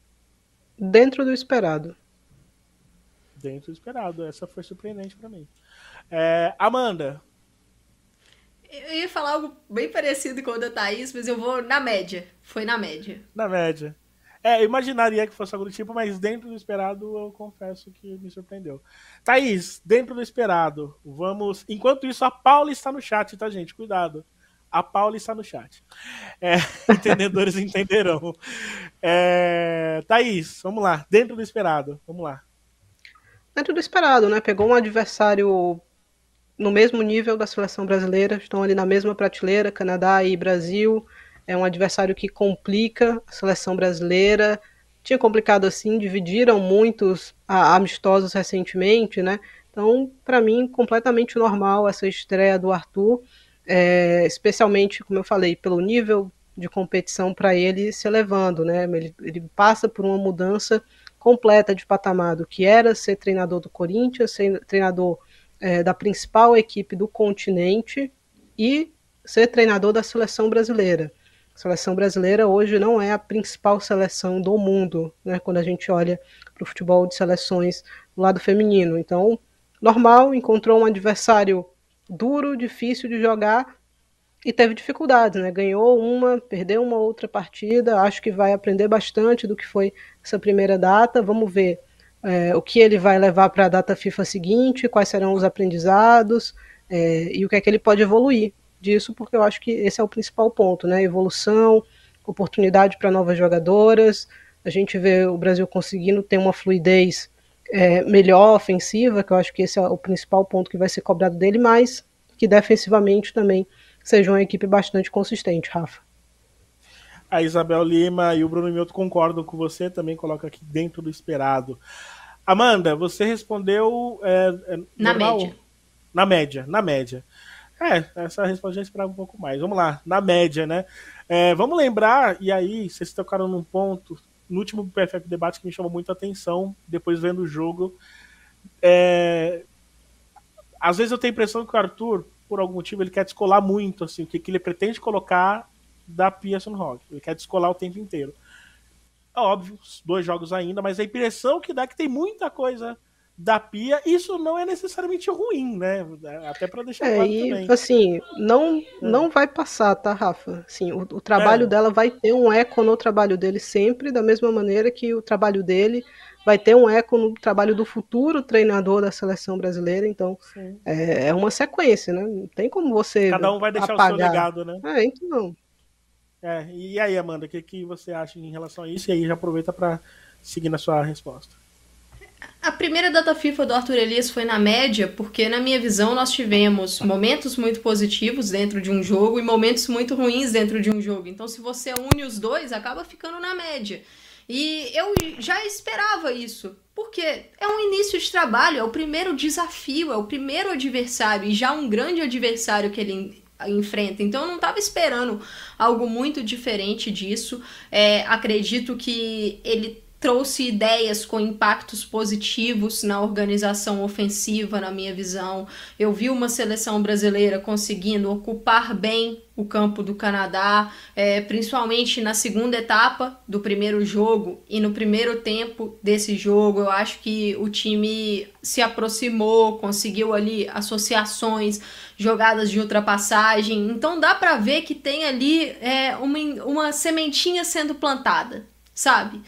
Dentro do esperado. Dentro do esperado. Essa foi surpreendente para mim. É, Amanda. Eu ia falar algo bem parecido com o da Thaís, mas eu vou na média. Foi na média. Na média. É, imaginaria que fosse algo do tipo, mas dentro do esperado eu confesso que me surpreendeu. Thaís, dentro do esperado, vamos. Enquanto isso, a Paula está no chat, tá, gente? Cuidado. A Paula está no chat. É, entendedores entenderão. É, Thaís, vamos lá. Dentro do esperado, vamos lá. Dentro do esperado, né? Pegou um adversário no mesmo nível da seleção brasileira, estão ali na mesma prateleira, Canadá e Brasil é um adversário que complica a seleção brasileira. Tinha complicado assim, dividiram muitos amistosos recentemente, né? Então, para mim, completamente normal essa estreia do Arthur, é, especialmente, como eu falei, pelo nível de competição para ele se elevando, né? Ele, ele, passa por uma mudança completa de patamar do que era ser treinador do Corinthians, ser treinador é, da principal equipe do continente e ser treinador da seleção brasileira. A seleção brasileira hoje não é a principal seleção do mundo, né, quando a gente olha para o futebol de seleções do lado feminino. Então, normal, encontrou um adversário duro, difícil de jogar e teve dificuldades, né? Ganhou uma, perdeu uma outra partida. Acho que vai aprender bastante do que foi essa primeira data. Vamos ver é, o que ele vai levar para a data FIFA seguinte, quais serão os aprendizados é, e o que é que ele pode evoluir disso, porque eu acho que esse é o principal ponto, né? Evolução, oportunidade para novas jogadoras. A gente vê o Brasil conseguindo ter uma fluidez é, melhor ofensiva, que eu acho que esse é o principal ponto que vai ser cobrado dele, mas que defensivamente também seja uma equipe bastante consistente, Rafa. A Isabel Lima e o Bruno Mioto concordam com você, também coloca aqui dentro do esperado. Amanda, você respondeu é, é na média. Na média, na média. É, essa resposta já esperava um pouco mais. Vamos lá, na média, né? É, vamos lembrar, e aí, vocês tocaram num ponto, no último PFF Debate que me chamou muita atenção, depois vendo o jogo. É, às vezes eu tenho a impressão que o Arthur, por algum motivo, ele quer descolar muito, assim, o que, que ele pretende colocar da Pearson Rock. Ele quer descolar o tempo inteiro. Óbvio, dois jogos ainda, mas a impressão que dá é que tem muita coisa da pia, isso não é necessariamente ruim, né? Até para deixar é, claro e, também. Assim, não, é. não vai passar, tá, Rafa? Assim, o, o trabalho é. dela vai ter um eco no trabalho dele sempre, da mesma maneira que o trabalho dele vai ter um eco no trabalho do futuro treinador da seleção brasileira. Então, é, é, uma sequência, né? Não tem como você. Cada um vai deixar apagar. o seu legado, né? É, então. É, e aí, Amanda, o que, que você acha em relação a isso? E aí já aproveita para seguir na sua resposta. A primeira data FIFA do Arthur Elias foi na média, porque na minha visão nós tivemos momentos muito positivos dentro de um jogo e momentos muito ruins dentro de um jogo. Então, se você une os dois, acaba ficando na média. E eu já esperava isso, porque é um início de trabalho, é o primeiro desafio, é o primeiro adversário e já um grande adversário que ele enfrenta. Então eu não estava esperando algo muito diferente disso. É, acredito que ele trouxe ideias com impactos positivos na organização ofensiva, na minha visão. Eu vi uma seleção brasileira conseguindo ocupar bem o campo do Canadá, é, principalmente na segunda etapa do primeiro jogo e no primeiro tempo desse jogo. Eu acho que o time se aproximou, conseguiu ali associações, jogadas de ultrapassagem. Então dá para ver que tem ali é, uma, uma sementinha sendo plantada, sabe?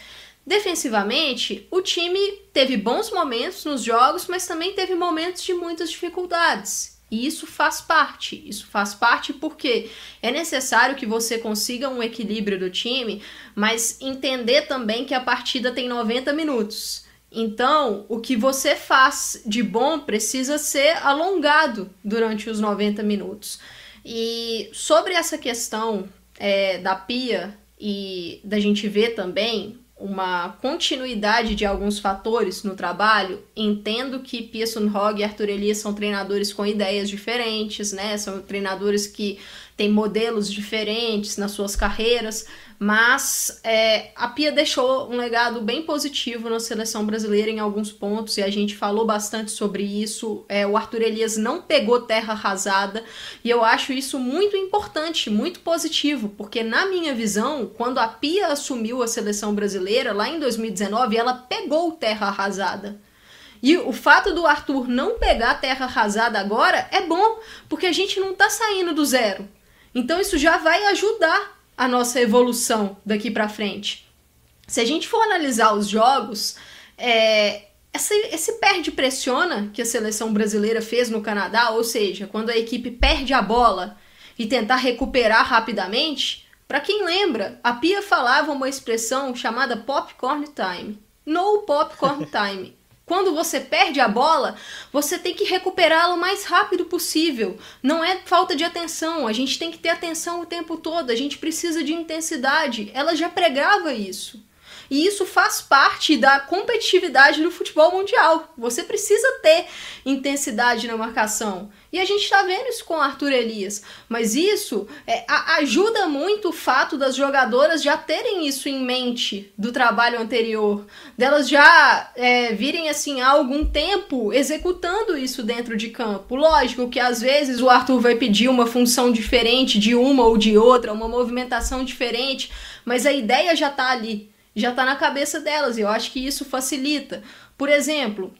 Defensivamente, o time teve bons momentos nos jogos, mas também teve momentos de muitas dificuldades. E isso faz parte. Isso faz parte porque é necessário que você consiga um equilíbrio do time, mas entender também que a partida tem 90 minutos. Então, o que você faz de bom precisa ser alongado durante os 90 minutos. E sobre essa questão é, da pia e da gente ver também uma continuidade de alguns fatores no trabalho, entendo que Pearson Hogg e Arthur Elias são treinadores com ideias diferentes, né? São treinadores que têm modelos diferentes nas suas carreiras, mas é, a Pia deixou um legado bem positivo na seleção brasileira em alguns pontos e a gente falou bastante sobre isso. É, o Arthur Elias não pegou terra arrasada e eu acho isso muito importante, muito positivo, porque na minha visão, quando a Pia assumiu a seleção brasileira lá em 2019, ela pegou terra arrasada. E o fato do Arthur não pegar terra arrasada agora é bom, porque a gente não está saindo do zero. Então isso já vai ajudar a nossa evolução daqui para frente. Se a gente for analisar os jogos, é, esse, esse perde-pressiona que a seleção brasileira fez no Canadá, ou seja, quando a equipe perde a bola e tentar recuperar rapidamente, para quem lembra, a Pia falava uma expressão chamada popcorn time. No popcorn time. Quando você perde a bola, você tem que recuperá-la o mais rápido possível. Não é falta de atenção, a gente tem que ter atenção o tempo todo, a gente precisa de intensidade. Ela já pregava isso. E isso faz parte da competitividade do futebol mundial. Você precisa ter intensidade na marcação. E a gente está vendo isso com o Arthur Elias. Mas isso é, a, ajuda muito o fato das jogadoras já terem isso em mente do trabalho anterior. Delas já é, virem assim há algum tempo executando isso dentro de campo. Lógico que às vezes o Arthur vai pedir uma função diferente de uma ou de outra, uma movimentação diferente, mas a ideia já está ali já está na cabeça delas, e eu acho que isso facilita. Por exemplo,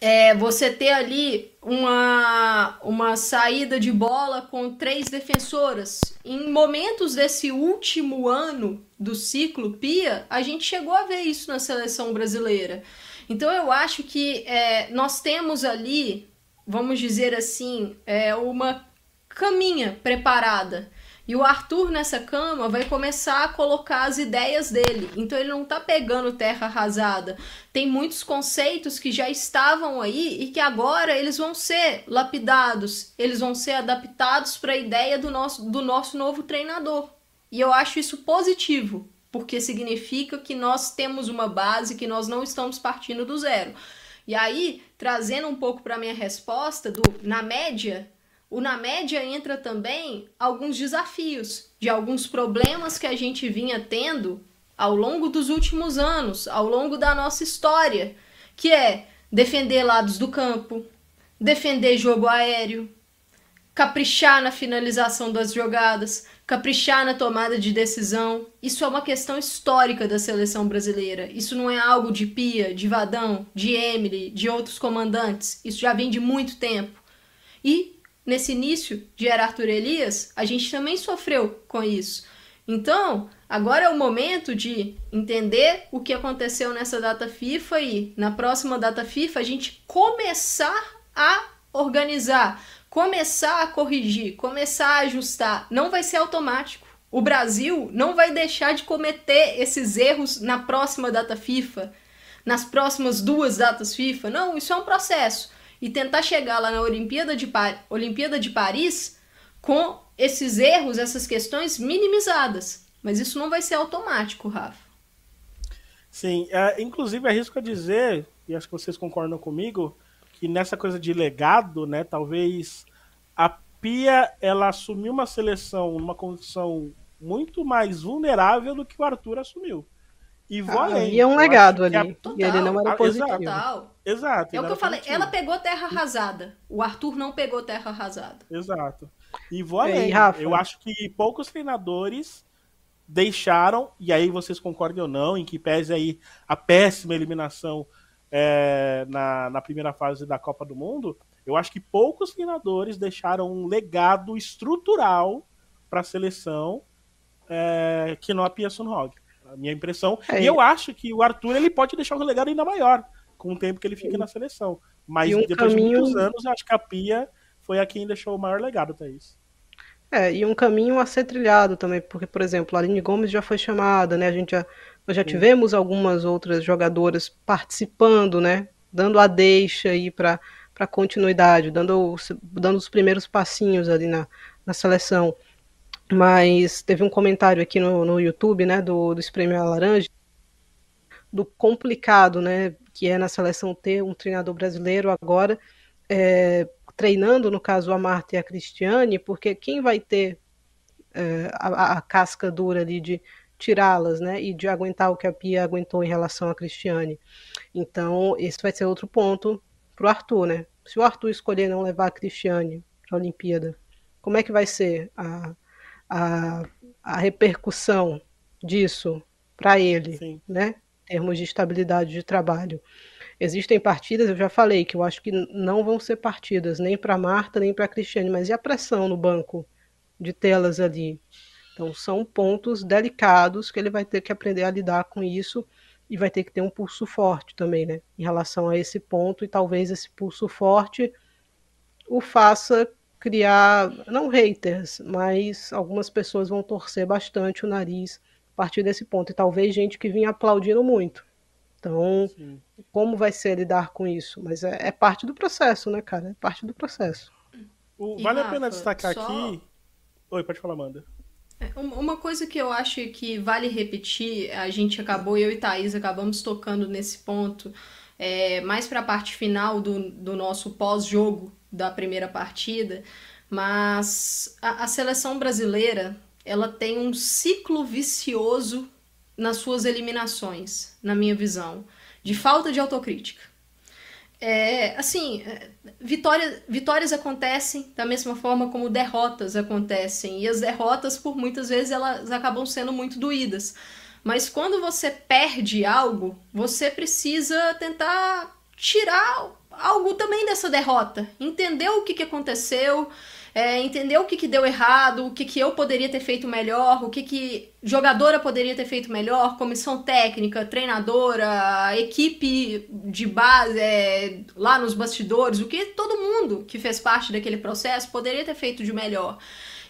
é, você ter ali uma, uma saída de bola com três defensoras. Em momentos desse último ano do ciclo Pia, a gente chegou a ver isso na seleção brasileira. Então eu acho que é, nós temos ali, vamos dizer assim, é, uma caminha preparada e o Arthur nessa cama vai começar a colocar as ideias dele. Então ele não tá pegando terra arrasada. Tem muitos conceitos que já estavam aí e que agora eles vão ser lapidados, eles vão ser adaptados para a ideia do nosso, do nosso novo treinador. E eu acho isso positivo, porque significa que nós temos uma base, que nós não estamos partindo do zero. E aí, trazendo um pouco para minha resposta do na média, o na média entra também alguns desafios de alguns problemas que a gente vinha tendo ao longo dos últimos anos, ao longo da nossa história, que é defender lados do campo, defender jogo aéreo, caprichar na finalização das jogadas, caprichar na tomada de decisão. Isso é uma questão histórica da seleção brasileira. Isso não é algo de Pia, de Vadão, de Emily, de outros comandantes. Isso já vem de muito tempo. E nesse início de Era Arthur Elias, a gente também sofreu com isso. Então, agora é o momento de entender o que aconteceu nessa data FIFA e na próxima data FIFA a gente começar a organizar, começar a corrigir, começar a ajustar. Não vai ser automático. O Brasil não vai deixar de cometer esses erros na próxima data FIFA, nas próximas duas datas FIFA. Não, isso é um processo e tentar chegar lá na Olimpíada de, Par Olimpíada de Paris com esses erros, essas questões minimizadas. Mas isso não vai ser automático, Rafa. Sim, é, inclusive arrisco a dizer, e acho que vocês concordam comigo, que nessa coisa de legado, né, talvez a Pia ela assumiu uma seleção numa condição muito mais vulnerável do que o Arthur assumiu. E vou ah, além. Havia um legado ali. A... e ele não era positivo. Total. Exato. É o que eu falei. Positivo. Ela pegou terra arrasada. O Arthur não pegou terra arrasada. Exato. E vou além. Rafa. Eu acho que poucos treinadores deixaram, e aí vocês concordem ou não, em que pese aí a péssima eliminação é, na, na primeira fase da Copa do Mundo, eu acho que poucos treinadores deixaram um legado estrutural para a seleção é, que não a Pia Sunhog a minha impressão. É, e eu acho que o Arthur ele pode deixar um legado ainda maior com o tempo que ele fica na seleção. Mas um depois caminho... de muitos anos, acho que a Pia foi a quem deixou o maior legado, Thaís. É, e um caminho a ser trilhado também, porque, por exemplo, a Aline Gomes já foi chamada, né? A gente já Nós já tivemos algumas outras jogadoras participando, né? Dando a deixa aí para para continuidade, dando, dando os primeiros passinhos ali na, na seleção. Mas teve um comentário aqui no, no YouTube, né, do, do Esprêmio Laranja, do complicado, né, que é na seleção ter um treinador brasileiro agora é, treinando, no caso, a Marta e a Cristiane, porque quem vai ter é, a, a, casca dura ali de tirá-las, né, e de aguentar o que a Pia aguentou em relação a Cristiane. Então, esse vai ser outro ponto para o Arthur, né? Se o Arthur escolher não levar a Cristiane para a Olimpíada, como é que vai ser a, a, a repercussão disso para ele, Sim. né? Em termos de estabilidade de trabalho. Existem partidas, eu já falei, que eu acho que não vão ser partidas nem para Marta, nem para Cristiane, mas e a pressão no banco de telas ali? Então, são pontos delicados que ele vai ter que aprender a lidar com isso e vai ter que ter um pulso forte também, né, em relação a esse ponto, e talvez esse pulso forte o faça criar, não haters, mas algumas pessoas vão torcer bastante o nariz a partir desse ponto, e talvez gente que vinha aplaudindo muito. Então, Sim. como vai ser lidar com isso? Mas é, é, parte do processo, né, cara? É parte do processo. O, vale Rafa, a pena destacar só... aqui. Oi, pode falar, Amanda. É, uma coisa que eu acho que vale repetir, a gente acabou, eu e Thaís acabamos tocando nesse ponto, é, mais para a parte final do, do nosso pós-jogo da primeira partida, mas a, a seleção brasileira ela tem um ciclo vicioso nas suas eliminações, na minha visão, de falta de autocrítica. É, assim, é, vitória, vitórias acontecem da mesma forma como derrotas acontecem. E as derrotas, por muitas vezes, elas acabam sendo muito doídas. Mas quando você perde algo, você precisa tentar tirar algo também dessa derrota. Entender o que, que aconteceu, é, entender o que, que deu errado, o que, que eu poderia ter feito melhor, o que, que jogadora poderia ter feito melhor, comissão técnica, treinadora, equipe de base, é, lá nos bastidores, o que todo mundo que fez parte daquele processo poderia ter feito de melhor.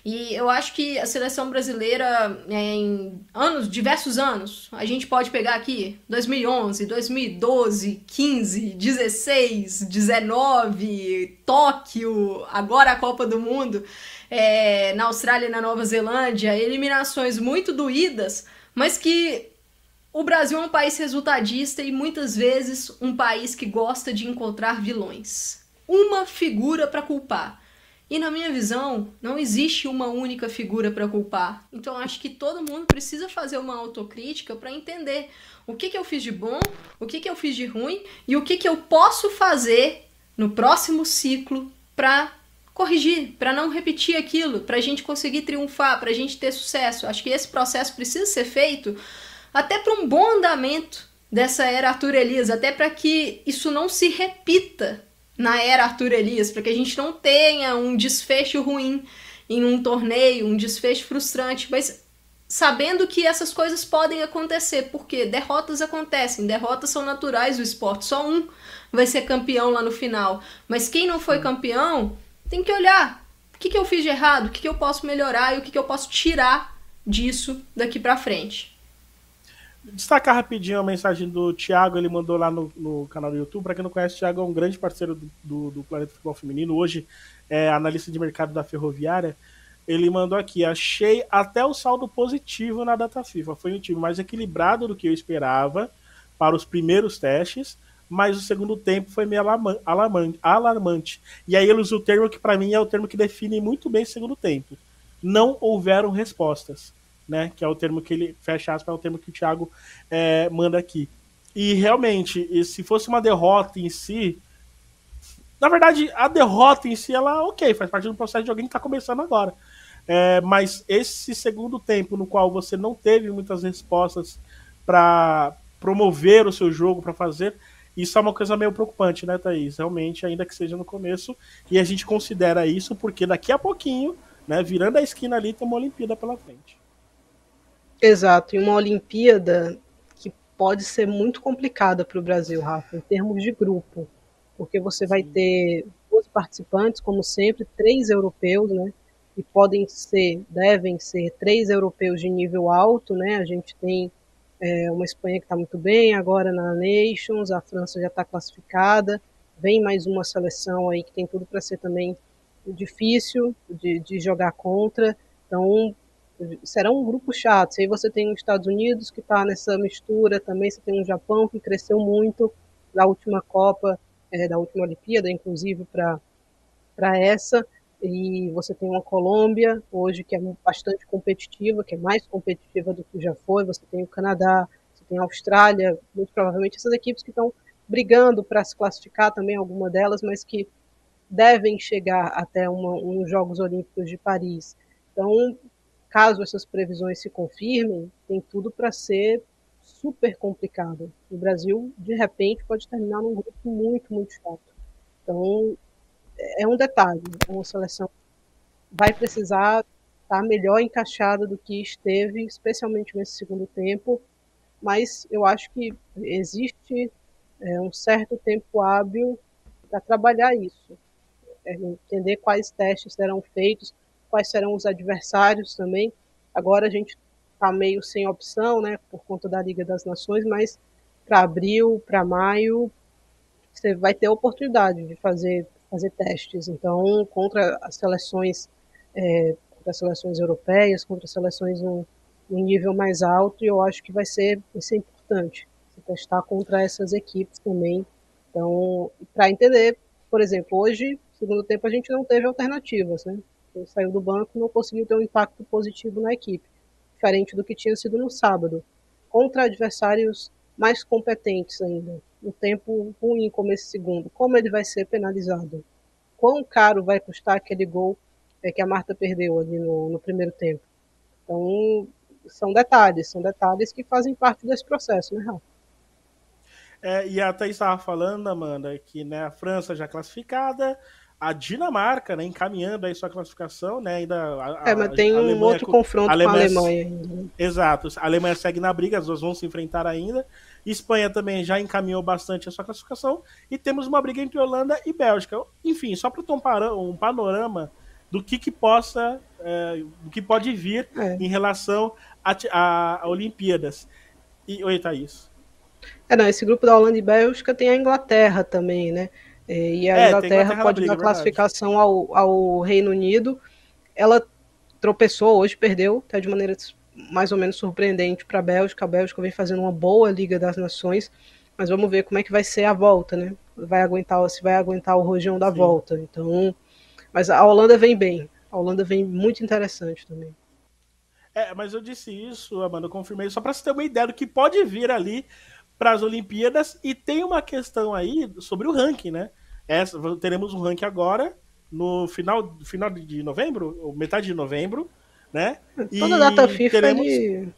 E eu acho que a seleção brasileira, é, em anos, diversos anos, a gente pode pegar aqui 2011, 2012, 15, 16, 19, Tóquio, agora a Copa do Mundo, é, na Austrália e na Nova Zelândia, eliminações muito doídas, mas que o Brasil é um país resultadista e muitas vezes um país que gosta de encontrar vilões. Uma figura para culpar. E na minha visão, não existe uma única figura para culpar. Então acho que todo mundo precisa fazer uma autocrítica para entender o que, que eu fiz de bom, o que, que eu fiz de ruim e o que, que eu posso fazer no próximo ciclo para corrigir, para não repetir aquilo, para a gente conseguir triunfar, para a gente ter sucesso. Acho que esse processo precisa ser feito até para um bom andamento dessa era Arthur Elias, até para que isso não se repita na era Arthur Elias, para que a gente não tenha um desfecho ruim em um torneio, um desfecho frustrante, mas sabendo que essas coisas podem acontecer, porque derrotas acontecem, derrotas são naturais do esporte, só um vai ser campeão lá no final, mas quem não foi campeão tem que olhar o que, que eu fiz de errado, o que, que eu posso melhorar e o que, que eu posso tirar disso daqui para frente. Destacar rapidinho a mensagem do Thiago, ele mandou lá no, no canal do YouTube. Para quem não conhece, o Thiago é um grande parceiro do, do, do Planeta Futebol Feminino. Hoje é analista de mercado da Ferroviária. Ele mandou aqui: achei até o saldo positivo na data FIFA. Foi um time mais equilibrado do que eu esperava para os primeiros testes, mas o segundo tempo foi meio alarmante. E aí ele usa o termo que para mim é o termo que define muito bem o segundo tempo. Não houveram respostas né? Que é o termo que ele fecha aspas, é o termo que o Thiago é, manda aqui. E realmente, se fosse uma derrota em si, na verdade, a derrota em si, ela, ok, faz parte do processo de alguém que está começando agora. É, mas esse segundo tempo, no qual você não teve muitas respostas para promover o seu jogo, para fazer, isso é uma coisa meio preocupante, né, Thaís? Realmente, ainda que seja no começo, e a gente considera isso porque daqui a pouquinho, né, virando a esquina ali, tem uma Olimpíada pela frente. Exato, e uma Olimpíada que pode ser muito complicada para o Brasil, Rafa, em termos de grupo, porque você vai ter dois participantes, como sempre, três europeus, né? E podem ser, devem ser três europeus de nível alto, né? A gente tem é, uma Espanha que está muito bem agora na Nations, a França já está classificada, vem mais uma seleção aí que tem tudo para ser também difícil de, de jogar contra. Então, será um grupo chato. Aí você tem os Estados Unidos que está nessa mistura também, você tem o Japão que cresceu muito da última Copa, é, da última Olimpíada, inclusive para essa. E você tem uma Colômbia hoje que é bastante competitiva, que é mais competitiva do que já foi. Você tem o Canadá, você tem a Austrália, muito provavelmente essas equipes que estão brigando para se classificar também, alguma delas, mas que devem chegar até uma, Jogos Olímpicos de Paris. Então, caso essas previsões se confirmem, tem tudo para ser super complicado. O Brasil, de repente, pode terminar num grupo muito, muito chato. Então, é um detalhe. Uma seleção vai precisar estar melhor encaixada do que esteve, especialmente nesse segundo tempo. Mas eu acho que existe é, um certo tempo hábil para trabalhar isso. É, entender quais testes serão feitos, quais serão os adversários também. Agora a gente está meio sem opção, né, por conta da Liga das Nações, mas para abril, para maio, você vai ter a oportunidade de fazer, fazer testes. Então, contra as seleções, é, contra as seleções europeias, contra as seleções no, no nível mais alto, e eu acho que vai ser, vai ser importante se testar contra essas equipes também. Então, para entender, por exemplo, hoje, segundo tempo, a gente não teve alternativas, né? Quem saiu do banco não conseguiu ter um impacto positivo na equipe, diferente do que tinha sido no sábado, contra adversários mais competentes ainda. Um tempo ruim como esse segundo. Como ele vai ser penalizado? Quão caro vai custar aquele gol é, que a Marta perdeu ali no, no primeiro tempo? Então, são detalhes, são detalhes que fazem parte desse processo, né, Rafa? É, e a estava falando, Amanda, que né, a França já classificada, a Dinamarca, né, encaminhando aí sua classificação, né, ainda a, é, mas tem um outro confronto a Alemanha, com a Alemanha ainda. Né? Exato, a Alemanha segue na briga, as duas vão se enfrentar ainda. Espanha também já encaminhou bastante a sua classificação e temos uma briga entre Holanda e Bélgica. Enfim, só para ter um, panorama do que, que possa, é, do que pode vir é. em relação a, a, a, Olimpíadas. E, oi, Thaís. É, não, esse grupo da Holanda e Bélgica tem a Inglaterra também, né? É, e a é, Inglaterra, pode briga, dar classificação ao, ao Reino Unido. Ela tropeçou hoje, perdeu, até de maneira mais ou menos surpreendente para a Bélgica. A Bélgica vem fazendo uma boa Liga das Nações, mas vamos ver como é que vai ser a volta, né? Vai aguentar, se vai aguentar o rojão da Sim. volta. Então, mas a Holanda vem bem. A Holanda vem muito interessante também. É, mas eu disse isso, Amanda, eu confirmei só para você ter uma ideia do que pode vir ali para as Olimpíadas. E tem uma questão aí sobre o ranking, né? Essa, teremos um ranking agora, no final, final de novembro, ou metade de novembro, né? Toda e data FIFA teremos... Ele...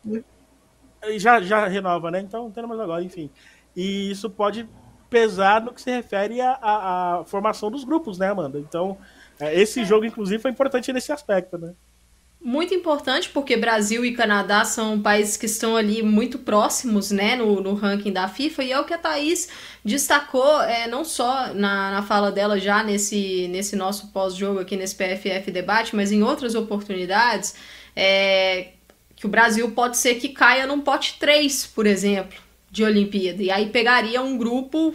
já, já renova, né? Então teremos agora, enfim. E isso pode pesar no que se refere à, formação dos grupos, né, Amanda? Então, é, esse é. jogo, inclusive, foi importante nesse aspecto, né? Muito importante porque Brasil e Canadá são países que estão ali muito próximos né, no, no ranking da FIFA e é o que a Thaís destacou é, não só na, na fala dela já nesse, nesse nosso pós-jogo aqui nesse PFF debate, mas em outras oportunidades é, que o Brasil pode ser que caia num pote 3, por exemplo, de Olimpíada. E aí pegaria um grupo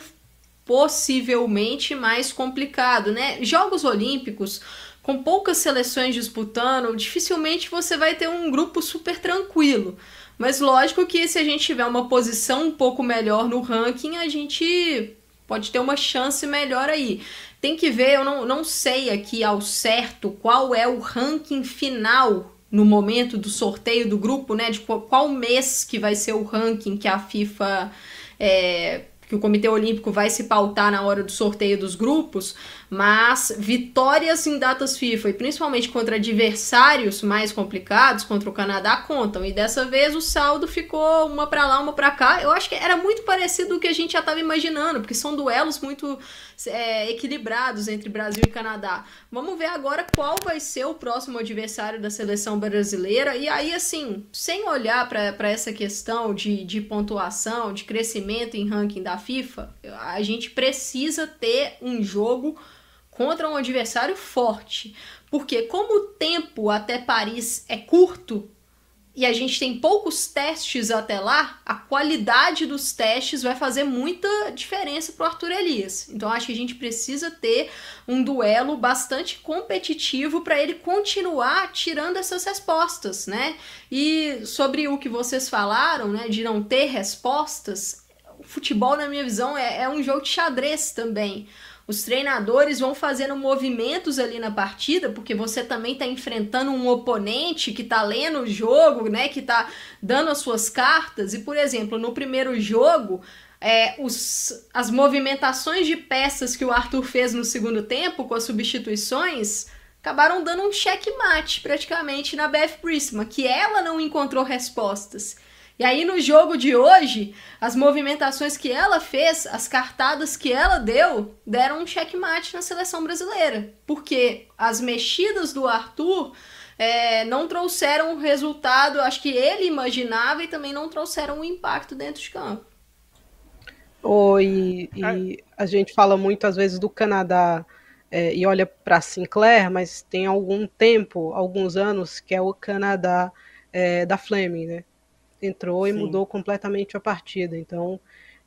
possivelmente mais complicado, né? Jogos Olímpicos com poucas seleções disputando, dificilmente você vai ter um grupo super tranquilo. Mas lógico que se a gente tiver uma posição um pouco melhor no ranking, a gente pode ter uma chance melhor aí. Tem que ver, eu não, não sei aqui ao certo qual é o ranking final no momento do sorteio do grupo, né? De qual, qual mês que vai ser o ranking que a FIFA. É, que o Comitê Olímpico vai se pautar na hora do sorteio dos grupos, mas vitórias em datas FIFA e principalmente contra adversários mais complicados, contra o Canadá, contam. E dessa vez o saldo ficou uma para lá, uma para cá. Eu acho que era muito parecido com o que a gente já estava imaginando, porque são duelos muito é, equilibrados entre Brasil e Canadá. Vamos ver agora qual vai ser o próximo adversário da seleção brasileira. E aí, assim, sem olhar para essa questão de, de pontuação, de crescimento em ranking da FIFA, a gente precisa ter um jogo contra um adversário forte. Porque como o tempo até Paris é curto, e a gente tem poucos testes até lá, a qualidade dos testes vai fazer muita diferença para o Arthur Elias. Então acho que a gente precisa ter um duelo bastante competitivo para ele continuar tirando essas respostas, né? E sobre o que vocês falaram, né, de não ter respostas, o futebol, na minha visão, é, é um jogo de xadrez também. Os treinadores vão fazendo movimentos ali na partida, porque você também está enfrentando um oponente que está lendo o jogo, né? Que está dando as suas cartas. E, por exemplo, no primeiro jogo, é, os, as movimentações de peças que o Arthur fez no segundo tempo, com as substituições, acabaram dando um checkmate praticamente na Beth Prisma, que ela não encontrou respostas. E aí no jogo de hoje, as movimentações que ela fez, as cartadas que ela deu, deram um checkmate na seleção brasileira. Porque as mexidas do Arthur é, não trouxeram o resultado, acho que ele imaginava, e também não trouxeram o impacto dentro de campo. Oi, e a gente fala muito às vezes do Canadá é, e olha para Sinclair, mas tem algum tempo, alguns anos, que é o Canadá é, da Fleming, né? Entrou Sim. e mudou completamente a partida. Então,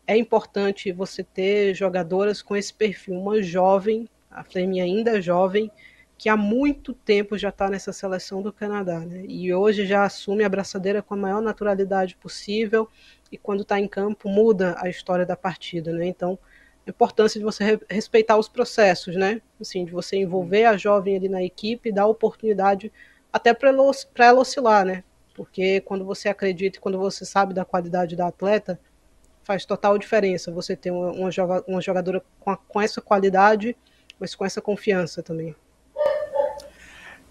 é importante você ter jogadoras com esse perfil. Uma jovem, a Flame ainda é jovem, que há muito tempo já está nessa seleção do Canadá, né? E hoje já assume a braçadeira com a maior naturalidade possível e quando está em campo muda a história da partida, né? Então, a importância de você respeitar os processos, né? Assim, de você envolver a jovem ali na equipe e dar oportunidade até para ela oscilar, né? Porque quando você acredita e quando você sabe da qualidade da atleta, faz total diferença você ter uma, uma, jogadora com, a, com essa qualidade, mas com essa confiança também.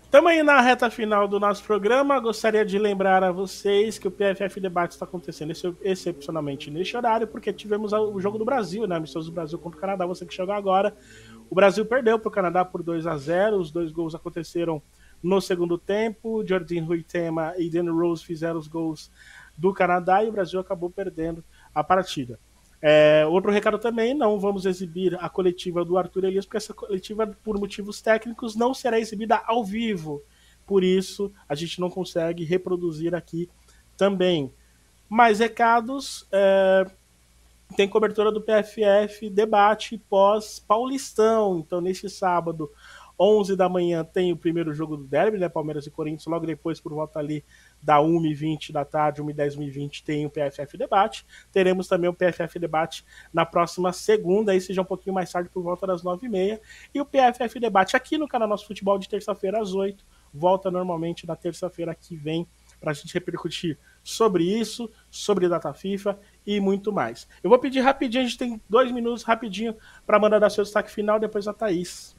Estamos aí na reta final do nosso programa. Gostaria de lembrar a vocês que o PFF Debate está acontecendo excepcionalmente neste horário, porque tivemos o jogo do Brasil, né? Amistoso do Brasil contra o Canadá. Você que chegou agora. O Brasil perdeu para o Canadá por 2 a 0 Os dois gols aconteceram no segundo tempo. Jordan Huitema e Dan Rose fizeram os gols do Canadá e o Brasil acabou perdendo a partida. É, outro recado também, não vamos exibir a coletiva do Arthur Elias, porque essa coletiva, por motivos técnicos, não será exibida ao vivo. Por isso, a gente não consegue reproduzir aqui também. Mais recados, é, tem cobertura do PFF, debate pós-Paulistão. Então, neste sábado, 11 da manhã tem o primeiro jogo do Derby, né? Palmeiras e Corinthians. Logo depois, por volta ali da 1h20 da tarde, 1h10, 1h20, tem o PFF Debate. Teremos também o PFF Debate na próxima segunda, aí seja um pouquinho mais tarde, por volta das 9h30. E o PFF Debate aqui no canal Nosso Futebol de terça-feira às 8 Volta normalmente na terça-feira que vem para a gente repercutir sobre isso, sobre data FIFA e muito mais. Eu vou pedir rapidinho, a gente tem dois minutos rapidinho para mandar dar seu destaque final, depois a Thaís.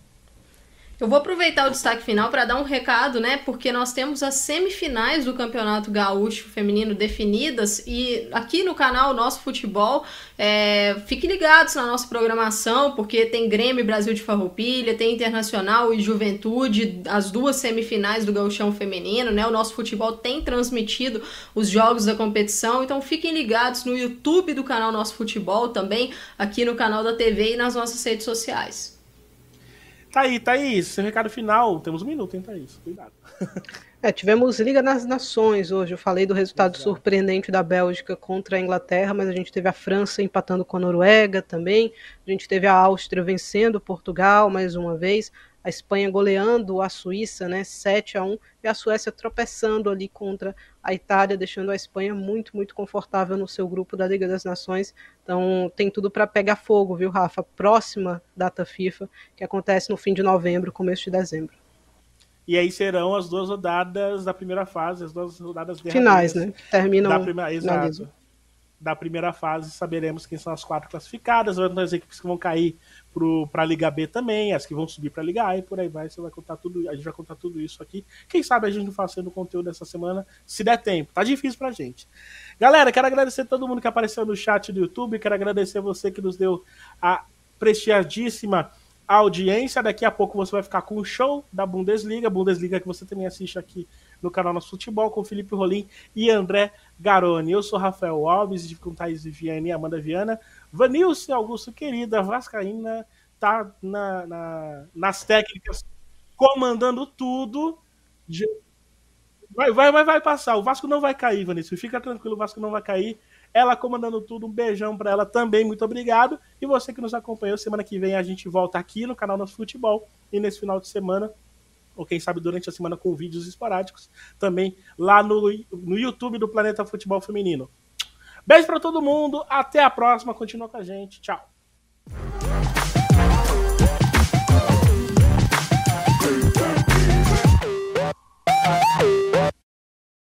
Eu vou aproveitar o destaque final para dar um recado, né? Porque nós temos as semifinais do Campeonato Gaúcho Feminino definidas e aqui no canal Nosso Futebol, é, fiquem ligados na nossa programação, porque tem Grêmio Brasil de Farroupilha, tem Internacional e Juventude, as duas semifinais do Gauchão Feminino, né? O Nosso Futebol tem transmitido os jogos da competição, então fiquem ligados no YouTube do canal Nosso Futebol, também aqui no canal da TV e nas nossas redes sociais. Tá aí, Thaís, seu recado final. Temos um minuto, hein, Thaís? Cuidado. É, tivemos Liga nas Nações hoje. Eu falei do resultado Exato. surpreendente da Bélgica contra a Inglaterra, mas a gente teve a França empatando com a Noruega também. A gente teve a Áustria vencendo Portugal mais uma vez a Espanha goleando a Suíça, né, 7 a 1, e a Suécia tropeçando ali contra a Itália, deixando a Espanha muito, muito confortável no seu grupo da Liga das Nações. Então, tem tudo para pegar fogo, viu, Rafa? Próxima data FIFA, que acontece no fim de novembro, começo de dezembro. E aí serão as duas rodadas da primeira fase, as duas rodadas finais, né? Terminam da primeira, exato. Da primeira fase, saberemos quem são as quatro classificadas, as equipes que vão cair para a Liga B também, as que vão subir para a Liga A e por aí vai. Você vai contar tudo, a gente vai contar tudo isso aqui. Quem sabe a gente não fazendo conteúdo essa semana, se der tempo. Tá difícil pra gente. Galera, quero agradecer todo mundo que apareceu no chat do YouTube, quero agradecer você que nos deu a prestigiadíssima audiência. Daqui a pouco você vai ficar com o show da Bundesliga, Bundesliga que você também assiste aqui no canal Nosso Futebol, com Felipe Rolim e André Garoni. Eu sou Rafael Alves, com Thaís Viviane e Amanda Viana. Vanilson Augusto, querida, Vascaína, tá na, na, nas técnicas, comandando tudo. Vai, vai, vai, vai passar. O Vasco não vai cair, Vanessa. Fica tranquilo, o Vasco não vai cair. Ela comandando tudo, um beijão para ela também, muito obrigado. E você que nos acompanhou, semana que vem a gente volta aqui no canal Nosso Futebol. E nesse final de semana, ou quem sabe durante a semana com vídeos esporádicos, também lá no, no YouTube do Planeta Futebol Feminino. Beijo para todo mundo, até a próxima, continua com a gente, tchau.